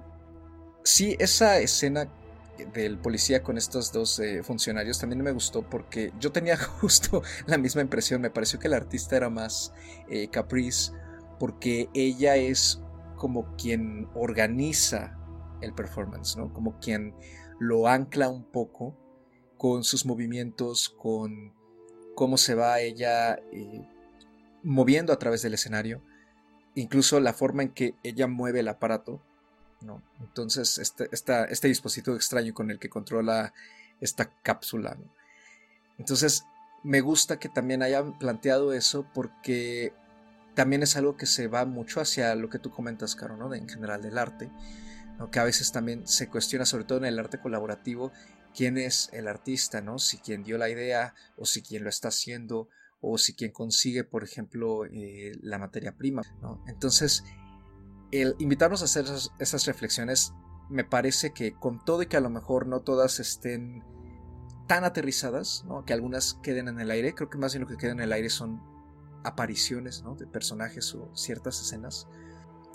Sí, esa escena del policía con estos dos eh, funcionarios también me gustó porque yo tenía justo la misma impresión, me pareció que el artista era más eh, Caprice porque ella es como quien organiza el performance, ¿no? Como quien lo ancla un poco con sus movimientos, con cómo se va ella eh, moviendo a través del escenario, incluso la forma en que ella mueve el aparato, ¿no? Entonces, este, este dispositivo extraño con el que controla esta cápsula, ¿no? Entonces, me gusta que también hayan planteado eso porque también es algo que se va mucho hacia lo que tú comentas, Caro, ¿no? De, en general del arte que a veces también se cuestiona, sobre todo en el arte colaborativo, quién es el artista, ¿no? Si quien dio la idea o si quien lo está haciendo o si quien consigue, por ejemplo, eh, la materia prima. Entonces, el invitarnos a hacer esas, reflexiones me parece que con todo y que a lo mejor no todas estén tan aterrizadas, ¿no? que algunas queden en el aire, creo que más bien lo que queda en el aire son apariciones ¿no? de personajes o ciertas escenas,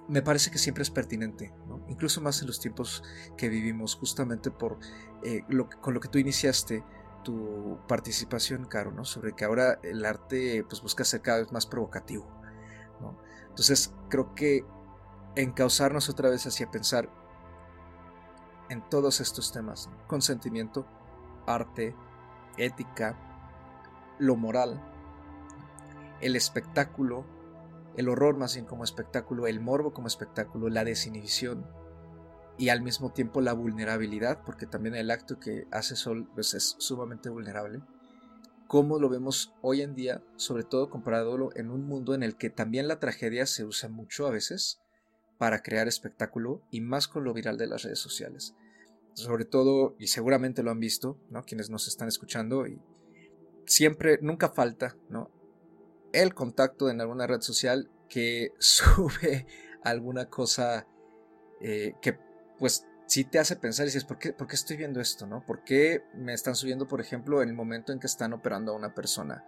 me parece que siempre es pertinente, incluso más en los tiempos que vivimos, justamente por eh, con lo que tú iniciaste tu participación, Caro, ¿no? sobre que ahora el arte pues, busca ser cada vez más provocativo. Entonces creo que encauzarnos otra vez hacia pensar en todos estos temas, consentimiento, arte, ética, lo moral, el espectáculo, el horror más bien como espectáculo, el morbo como espectáculo, la desinhibición y al mismo tiempo la vulnerabilidad, porque también el acto que hace Sol pues, es sumamente vulnerable. Cómo lo vemos hoy en día, sobre todo comparado en un mundo en el que también la tragedia se usa mucho a veces para crear espectáculo y más con lo viral de las redes sociales. Sobre todo, y seguramente lo han visto, ¿no? Quienes nos están escuchando y siempre, nunca falta, ¿no? el contacto en alguna red social que sube alguna cosa eh, que pues sí te hace pensar y dices, ¿por qué, ¿por qué estoy viendo esto? ¿no? ¿Por qué me están subiendo, por ejemplo, en el momento en que están operando a una persona?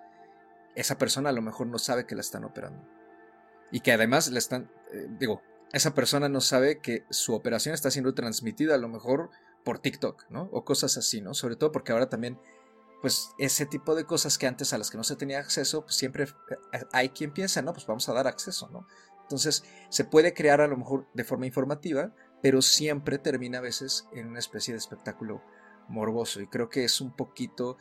Esa persona a lo mejor no sabe que la están operando. Y que además le están, eh, digo, esa persona no sabe que su operación está siendo transmitida a lo mejor por TikTok, ¿no? O cosas así, ¿no? Sobre todo porque ahora también pues ese tipo de cosas que antes a las que no se tenía acceso, pues siempre eh, hay quien piensa, no, pues vamos a dar acceso, ¿no? Entonces se puede crear a lo mejor de forma informativa, pero siempre termina a veces en una especie de espectáculo morboso. Y creo que es un poquito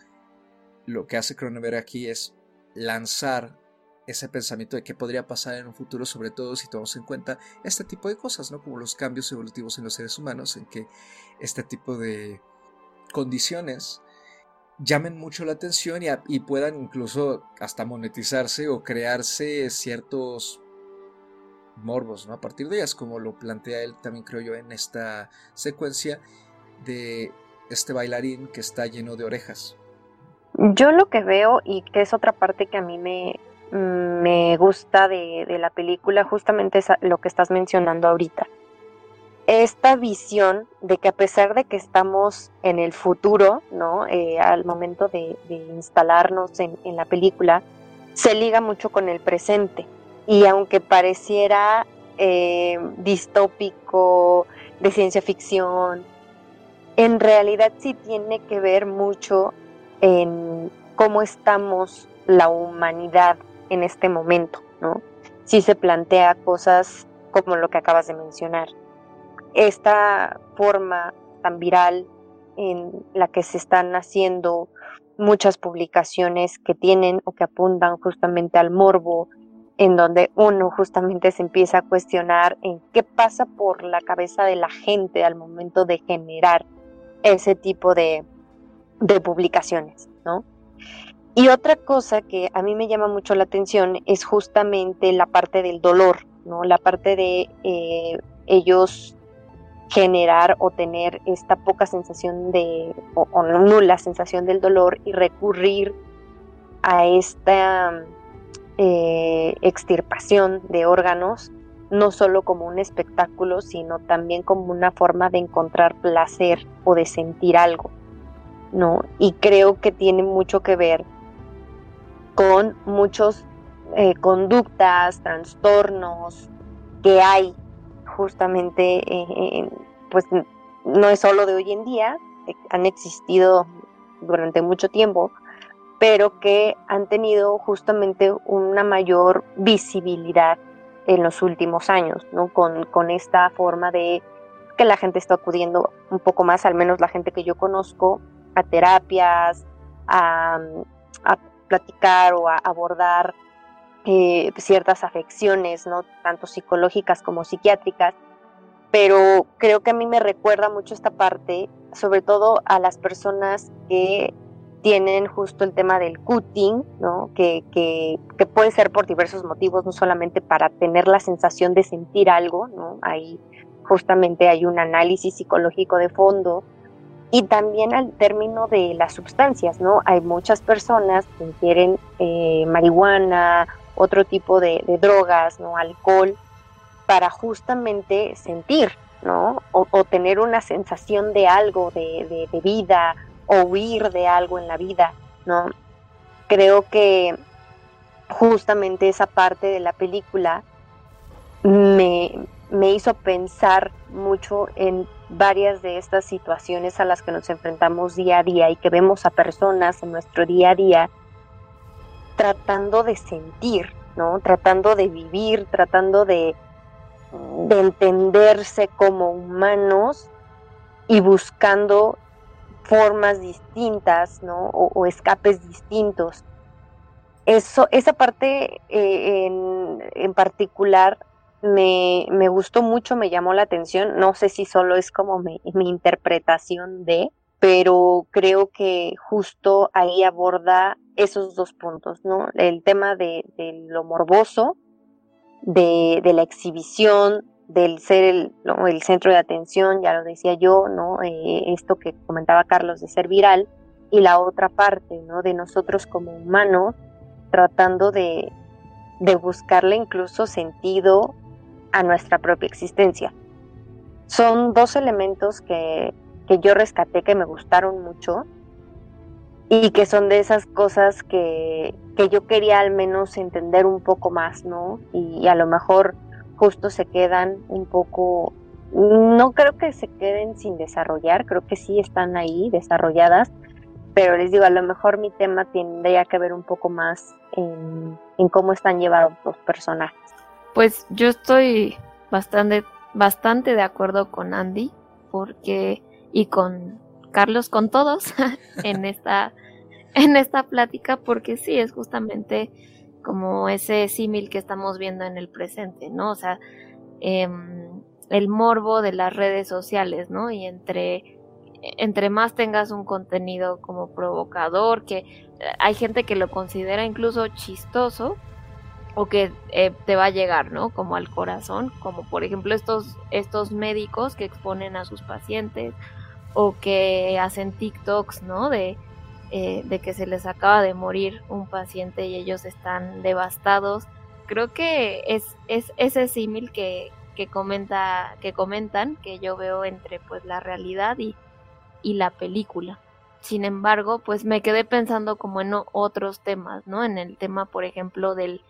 lo que hace Cronenberg aquí es lanzar ese pensamiento de qué podría pasar en un futuro, sobre todo si tomamos en cuenta este tipo de cosas, ¿no? Como los cambios evolutivos en los seres humanos, en que este tipo de condiciones llamen mucho la atención y, puedan incluso hasta monetizarse o crearse ciertos morbos, ¿no? A partir de ellas, como lo plantea él también creo yo en esta secuencia de este bailarín que está lleno de orejas. Yo lo que veo y que es otra parte que a mí me, me gusta de, de la película, justamente es lo que estás mencionando ahorita esta visión de que a pesar de que estamos en el futuro, ¿no? Eh, al momento de, instalarnos en, la película, se liga mucho con el presente. Y aunque pareciera eh, distópico, de ciencia ficción, en realidad sí tiene que ver mucho en cómo estamos la humanidad en este momento, ¿no? Sí se plantea cosas como lo que acabas de mencionar esta forma tan viral en la que se están haciendo muchas publicaciones que tienen o que apuntan justamente al morbo, en donde uno justamente se empieza a cuestionar en qué pasa por la cabeza de la gente al momento de generar ese tipo de, de publicaciones, ¿no? Y otra cosa que a mí me llama mucho la atención es justamente la parte del dolor, ¿no? La parte de eh, ellos generar o tener esta poca sensación de, o, nula sensación del dolor y recurrir a esta eh, extirpación de órganos, no solo como un espectáculo, sino también como una forma de encontrar placer o de sentir algo, ¿no? Y creo que tiene mucho que ver con muchos eh, conductas, trastornos que hay justamente eh, pues no es solo de hoy en día, han existido durante mucho tiempo, pero que han tenido justamente una mayor visibilidad en los últimos años, ¿no? Con, con, esta forma de que la gente está acudiendo un poco más, al menos la gente que yo conozco, a terapias, a, platicar o a abordar eh, ciertas afecciones, ¿no? tanto psicológicas como psiquiátricas, pero creo que a mí me recuerda mucho esta parte, sobre todo a las personas que tienen justo el tema del cutting, ¿no? Que, que, puede ser por diversos motivos, no solamente para tener la sensación de sentir algo, ¿no? Ahí justamente hay un análisis psicológico de fondo, y también al término de las sustancias, ¿no? Hay muchas personas que quieren eh, marihuana otro tipo de, drogas, ¿no? Alcohol, para justamente sentir, ¿no? O, tener una sensación de algo, de, vida, o huir de algo en la vida, ¿no? Creo que justamente esa parte de la película me, me hizo pensar mucho en varias de estas situaciones a las que nos enfrentamos día a día y que vemos a personas en nuestro día a día tratando de sentir, ¿no? Tratando de vivir, tratando de, de entenderse como humanos y buscando formas distintas, ¿no? O, escapes distintos. Eso, esa parte eh, en, en, particular me, me, gustó mucho, me llamó la atención. No sé si solo es como mi, mi interpretación de, pero creo que justo ahí aborda esos dos puntos, ¿no? El tema de, lo morboso, de, la exhibición, del ser el, centro de atención, ya lo decía yo, ¿no? Eh, esto que comentaba Carlos de ser viral, y la otra parte, ¿no? De nosotros como humanos tratando de, de buscarle incluso sentido a nuestra propia existencia. Son dos elementos que que yo rescaté que me gustaron mucho y que son de esas cosas que, que yo quería al menos entender un poco más, ¿no? Y, a lo mejor justo se quedan un poco, no creo que se queden sin desarrollar, creo que sí están ahí desarrolladas, pero les digo, a lo mejor mi tema tendría que ver un poco más en, en cómo están llevados los personajes. Pues yo estoy bastante, bastante de acuerdo con Andy, porque, y con Carlos, con todos, en esta, en esta plática, porque sí, es justamente como ese símil que estamos viendo en el presente, ¿no? O sea, em, el morbo de las redes sociales, ¿no? Y entre, entre más tengas un contenido como provocador, que eh, hay gente que lo considera incluso chistoso o que eh, te va a llegar, ¿no? Como al corazón, como por ejemplo estos, estos médicos que exponen a sus pacientes o que hacen TikToks, ¿no? De eh, de que se les acaba de morir un paciente y ellos están devastados. Creo que es, es ese símil que, que, comenta, que comentan, que yo veo entre pues la realidad y, y la película. Sin embargo, pues me quedé pensando como en otros temas, ¿no? En el tema, por ejemplo, del,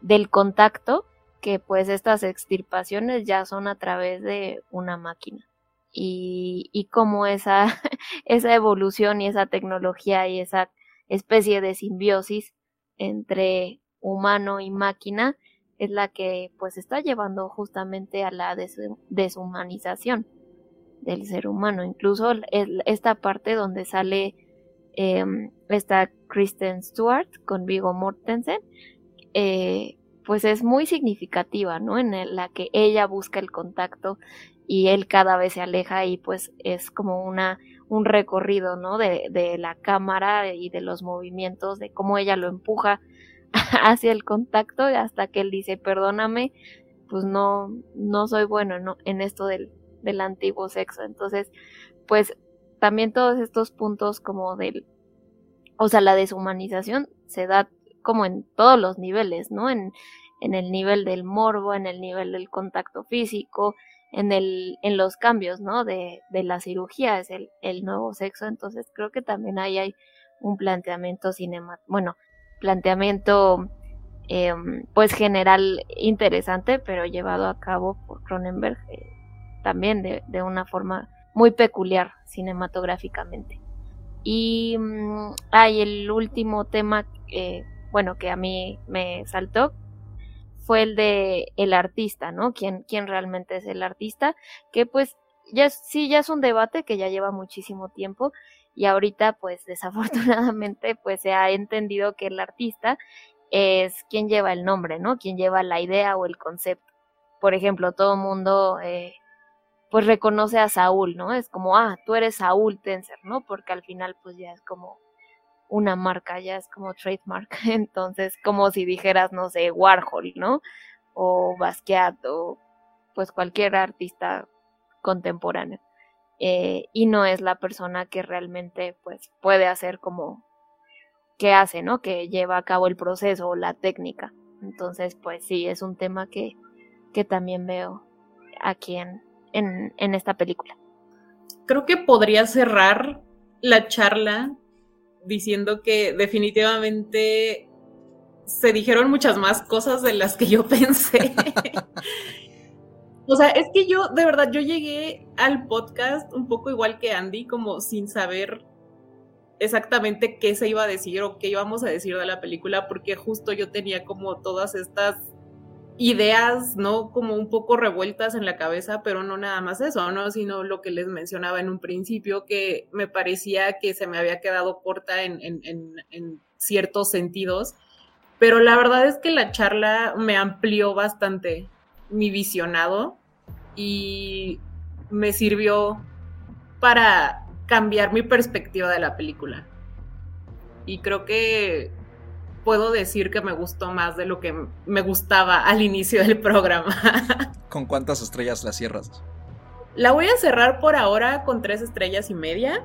del contacto, que pues estas extirpaciones ya son a través de una máquina y, y cómo esa, esa evolución y esa tecnología y esa especie de simbiosis entre humano y máquina es la que pues está llevando justamente a la deshumanización del ser humano. Incluso esta parte donde sale eh, esta Kristen Stewart con Vigo Mortensen, eh, pues es muy significativa, ¿no? En la que ella busca el contacto y él cada vez se aleja y pues es como una un recorrido no de, de la cámara y de los movimientos de cómo ella lo empuja hacia el contacto hasta que él dice perdóname pues no no soy bueno ¿no? en esto del, del antiguo sexo entonces pues también todos estos puntos como del o sea la deshumanización se da como en todos los niveles no en en el nivel del morbo en el nivel del contacto físico en, el, en los cambios, ¿no? De, de la cirugía, es el, el, nuevo sexo, entonces creo que también ahí hay un planteamiento cinema, bueno, planteamiento eh, pues general interesante, pero llevado a cabo por Cronenberg eh, también de, de, una forma muy peculiar cinematográficamente. Y hay el último tema, eh, bueno, que a mí me saltó, fue el de el artista, ¿no? ¿Quién, quién realmente es el artista? Que pues ya sí, ya es un debate que ya lleva muchísimo tiempo y ahorita pues desafortunadamente pues se ha entendido que el artista es quien lleva el nombre, ¿no? Quien lleva la idea o el concepto. Por ejemplo, todo mundo eh, pues reconoce a Saúl, ¿no? Es como, ah, tú eres Saúl Tenser, ¿no? Porque al final pues ya es como una marca, ya es como trademark. Entonces, como si dijeras, no sé, Warhol, ¿no? O Basquiat o pues cualquier artista contemporáneo. Eh, y no es la persona que realmente pues puede hacer como que hace, ¿no? Que lleva a cabo el proceso o la técnica. Entonces, pues sí, es un tema que, que también veo aquí en, en, en esta película. Creo que podría cerrar la charla diciendo que definitivamente se dijeron muchas más cosas de las que yo pensé. o sea, es que yo, de verdad, yo llegué al podcast un poco igual que Andy, como sin saber exactamente qué se iba a decir o qué íbamos a decir de la película, porque justo yo tenía como todas estas ideas, ¿no? Como un poco revueltas en la cabeza, pero no nada más eso, ¿no? Sino lo que les mencionaba en un principio, que me parecía que se me había quedado corta en, en, ciertos sentidos, pero la verdad es que la charla me amplió bastante mi visionado y me sirvió para cambiar mi perspectiva de la película. Y creo que puedo decir que me gustó más de lo que me gustaba al inicio del programa. ¿Con cuántas estrellas la cierras? La voy a cerrar por ahora con tres estrellas y media.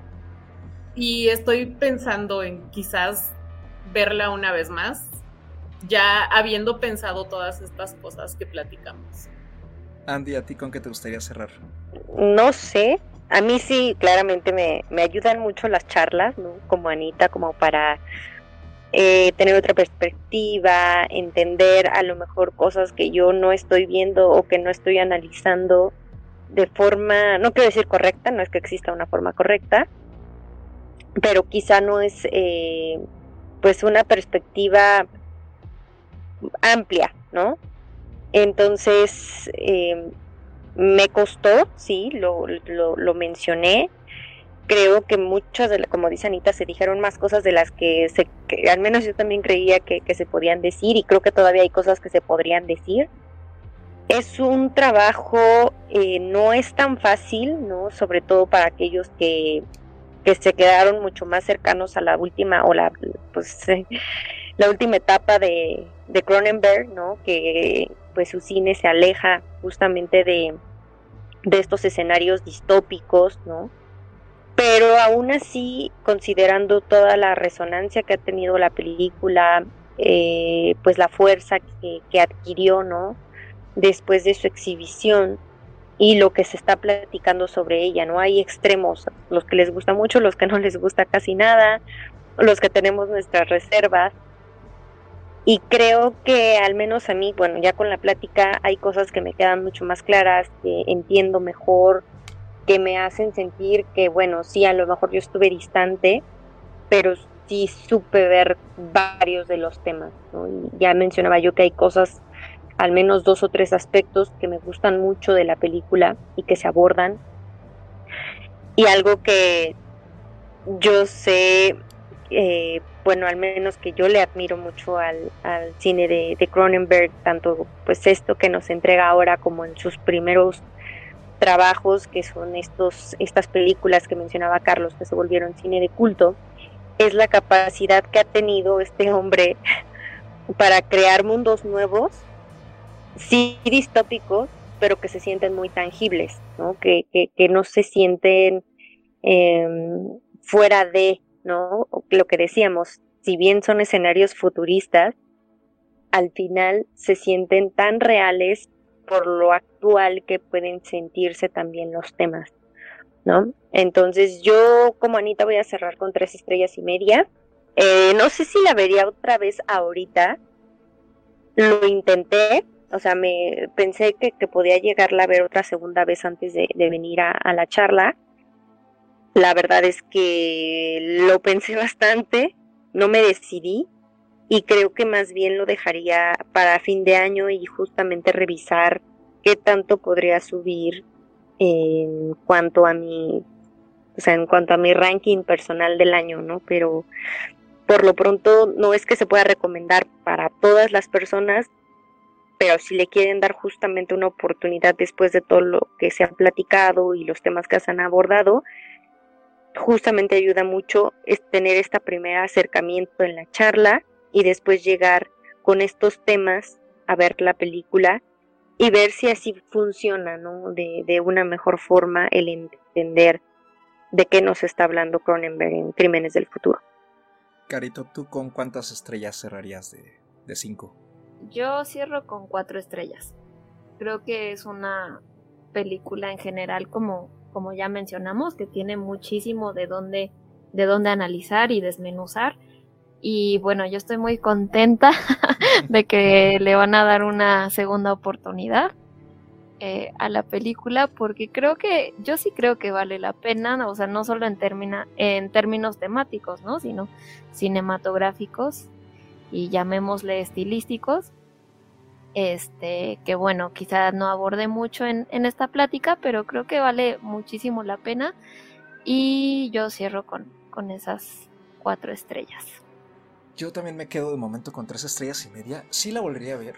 Y estoy pensando en quizás verla una vez más, ya habiendo pensado todas estas cosas que platicamos. Andy, ¿a ti con qué te gustaría cerrar? No sé. A mí sí, claramente me, me ayudan mucho las charlas, ¿no? Como Anita, como para eh, tener otra perspectiva, entender a lo mejor cosas que yo no estoy viendo o que no estoy analizando de forma, no quiero decir correcta, no es que exista una forma correcta, pero quizá no es eh, pues una perspectiva amplia, ¿no? Entonces, eh, me costó, sí, lo, lo, mencioné. Creo que muchas, de como dice Anita, se dijeron más cosas de las que, se, al menos yo también creía que, se podían decir y creo que todavía hay cosas que se podrían decir. Es un trabajo, eh, no es tan fácil, ¿no? Sobre todo para aquellos que, que se quedaron mucho más cercanos a la última, o la, pues, la última etapa de, de Cronenberg, ¿no? Que pues su cine se aleja justamente de, de estos escenarios distópicos, ¿no? Pero aún así, considerando toda la resonancia que ha tenido la película, eh, pues la fuerza que, que, adquirió, ¿no? Después de su exhibición y lo que se está platicando sobre ella, ¿no? Hay extremos, los que les gusta mucho, los que no les gusta casi nada, los que tenemos nuestras reservas, y creo que al menos a mí, bueno, ya con la plática hay cosas que me quedan mucho más claras, que entiendo mejor, que me hacen sentir que, bueno, sí, a lo mejor yo estuve distante, pero sí supe ver varios de los temas. ya mencionaba yo que hay cosas, al menos dos o tres aspectos que me gustan mucho de la película y que se abordan. Y algo que yo sé eh, bueno, al menos que yo le admiro mucho al, cine de, de, Cronenberg, tanto pues esto que nos entrega ahora como en sus primeros trabajos, que son estos, estas películas que mencionaba Carlos, que se volvieron cine de culto, es la capacidad que ha tenido este hombre para crear mundos nuevos, sí distópicos, pero que se sienten muy tangibles, ¿no? Que, que, no se sienten em, fuera de ¿no? Lo que decíamos, si bien son escenarios futuristas, al final se sienten tan reales por lo actual que pueden sentirse también los temas, ¿no? Entonces yo como Anita voy a cerrar con tres estrellas y media. Eh, no sé si la vería otra vez ahorita. Lo intenté, o sea, me pensé que, podía llegarla a ver otra segunda vez antes de, venir a la charla la verdad es que lo pensé bastante, no me decidí y creo que más bien lo dejaría para fin de año y justamente revisar qué tanto podría subir en cuanto a mi o sea, en cuanto a mi ranking personal del año, ¿no? Pero por lo pronto no es que se pueda recomendar para todas las personas, pero si le quieren dar justamente una oportunidad después de todo lo que se ha platicado y los temas que se han abordado, justamente ayuda mucho es tener este primer acercamiento en la charla y después llegar con estos temas a ver la película y ver si así funciona, ¿no? De, de una mejor forma el entender de qué nos está hablando Cronenberg en Crímenes del Futuro. Carito, ¿tú con cuántas estrellas cerrarías de, de cinco? Yo cierro con cuatro estrellas. Creo que es una película en general como como ya mencionamos, que tiene muchísimo de dónde, de dónde analizar y desmenuzar. Y bueno, yo estoy muy contenta de que le van a dar una segunda oportunidad eh, a la película porque creo que, yo sí creo que vale la pena, o sea, no solo en, en términos temáticos, ¿no? Sino cinematográficos y llamémosle estilísticos este, que bueno, quizás no aborde mucho en, esta plática, pero creo que vale muchísimo la pena. Y yo cierro con, con esas cuatro estrellas. Yo también me quedo de momento con tres estrellas y media. Sí la volvería a ver.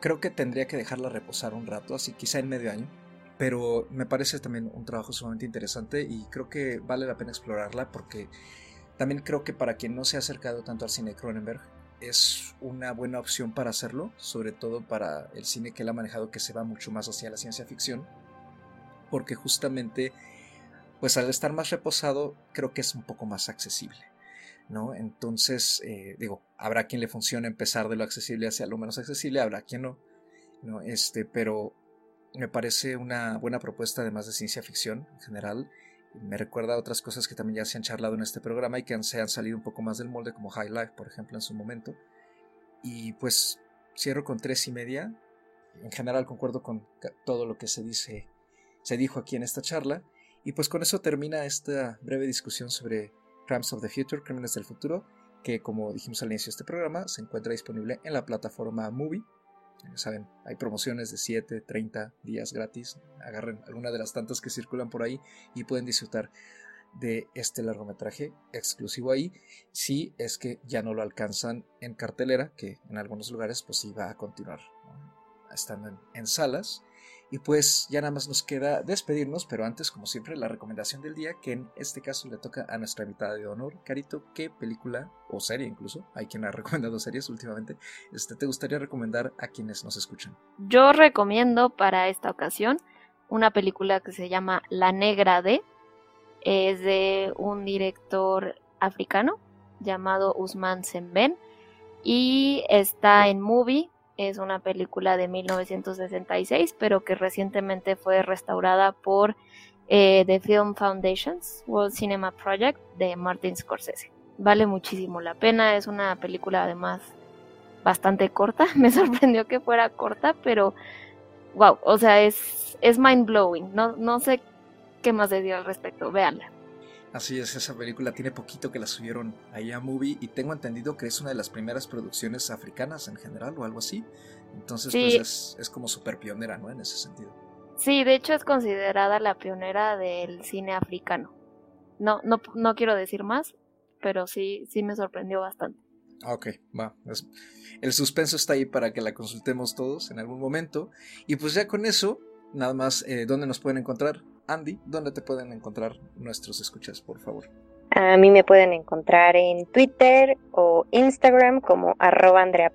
Creo que tendría que dejarla reposar un rato, así quizá en medio año. Pero me parece también un trabajo sumamente interesante y creo que vale la pena explorarla porque también creo que para quien no se ha acercado tanto al cine Cronenberg, es una buena opción para hacerlo, sobre todo para el cine que él ha manejado que se va mucho más hacia la ciencia ficción, porque justamente, pues al estar más reposado, creo que es un poco más accesible. ¿No? Entonces, eh, digo, habrá quien le funcione empezar de lo accesible hacia lo menos accesible, habrá quien no, ¿no? Este, pero me parece una buena propuesta además de ciencia ficción en general me recuerda a otras cosas que también ya se han charlado en este programa y que se han salido un poco más del molde, como High Life, por ejemplo, en su momento. Y pues cierro con tres y media. En general concuerdo con todo lo que se dice, se dijo aquí en esta charla. Y pues con eso termina esta breve discusión sobre Crimes of the Future, Crímenes del Futuro, que como dijimos al inicio de este programa, se encuentra disponible en la plataforma Movie. Ya saben, hay promociones de 7, 30 días gratis. Agarren alguna de las tantas que circulan por ahí y pueden disfrutar de este largometraje exclusivo ahí si es que ya no lo alcanzan en cartelera que en algunos lugares pues sí va a continuar están en salas y pues ya nada más nos queda despedirnos, pero antes, como siempre, la recomendación del día, que en este caso le toca a nuestra invitada de honor. Carito, ¿qué película o serie incluso? Hay quien ha recomendado series últimamente. Este, ¿Te gustaría recomendar a quienes nos escuchan? Yo recomiendo para esta ocasión una película que se llama La Negra de. Es de un director africano llamado Usman Semben y está en movie es una película de 1966, pero que recientemente fue restaurada por eh, The Film Foundation's World Cinema Project de Martin Scorsese. Vale muchísimo la pena, es una película además bastante corta, me sorprendió que fuera corta, pero wow, o sea, es, es mind blowing, no, no sé qué más decir al respecto, véanla. Así es, esa película tiene poquito que la subieron ahí a Movie y tengo entendido que es una de las primeras producciones africanas en general o algo así. Entonces, pues es, como súper pionera, ¿no? En ese sentido. Sí, de hecho es considerada la pionera del cine africano. No, no, no quiero decir más, pero sí, sí me sorprendió bastante. Ah, ok, va. el suspenso está ahí para que la consultemos todos en algún momento. Y pues ya con eso, nada más, eh, ¿dónde nos pueden encontrar? Andy, ¿dónde te pueden encontrar nuestros escuchas, por favor? A mí me pueden encontrar en Twitter o Instagram como arroba Andrea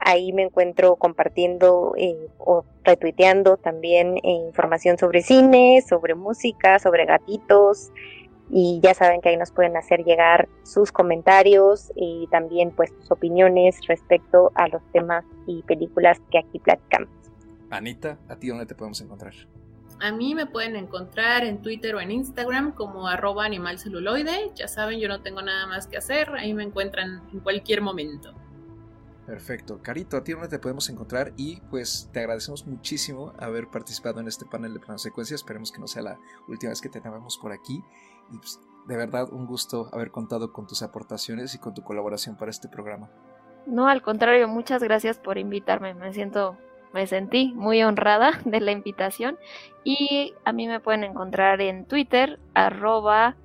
Ahí me encuentro compartiendo eh, o retuiteando también eh, información sobre cine, sobre música, sobre gatitos. Y ya saben que ahí nos pueden hacer llegar sus comentarios y también pues sus opiniones respecto a los temas y películas que aquí platicamos. Anita, ¿a ti dónde te podemos encontrar? A mí me pueden encontrar en Twitter o en Instagram como arroba animalceluloide. Ya saben, yo no tengo nada más que hacer. Ahí me encuentran en cualquier momento. Perfecto. Carito, a ti dónde te podemos encontrar y pues te agradecemos muchísimo haber participado en este panel de plano secuencia. Esperemos que no sea la última vez que te tengamos por aquí. Y pues, de verdad un gusto haber contado con tus aportaciones y con tu colaboración para este programa. No, al contrario, muchas gracias por invitarme. Me siento me sentí muy honrada de la invitación y a mí me pueden encontrar en Twitter arroba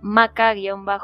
maca-zzz.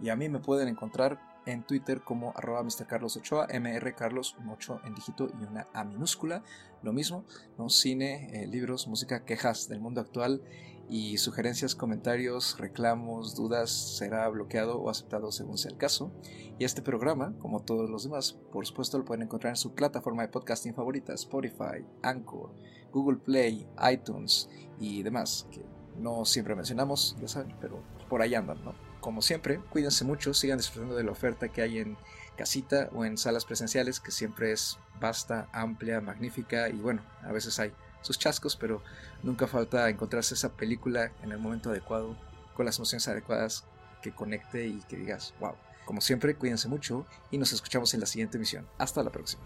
Y a mí me pueden encontrar en Twitter como arroba Mr. Carlos Ochoa, MR Carlos, un 8 en dígito y una A minúscula. Lo mismo, ¿no? cine, eh, libros, música, quejas del mundo actual y sugerencias, comentarios, reclamos, dudas será bloqueado o aceptado según sea el caso. Y este programa, como todos los demás, por supuesto lo pueden encontrar en su plataforma de podcasting favorita, Spotify, Anchor, Google Play, iTunes y demás, que no siempre mencionamos, ya saben, pero por ahí andan, ¿no? Como siempre, cuídense mucho, sigan disfrutando de la oferta que hay en casita o en salas presenciales, que siempre es vasta, amplia, magnífica y bueno, a veces hay sus chascos, pero nunca falta encontrarse esa película en el momento adecuado, con las emociones adecuadas, que conecte y que digas, wow. Como siempre, cuídense mucho y nos escuchamos en la siguiente emisión. Hasta la próxima.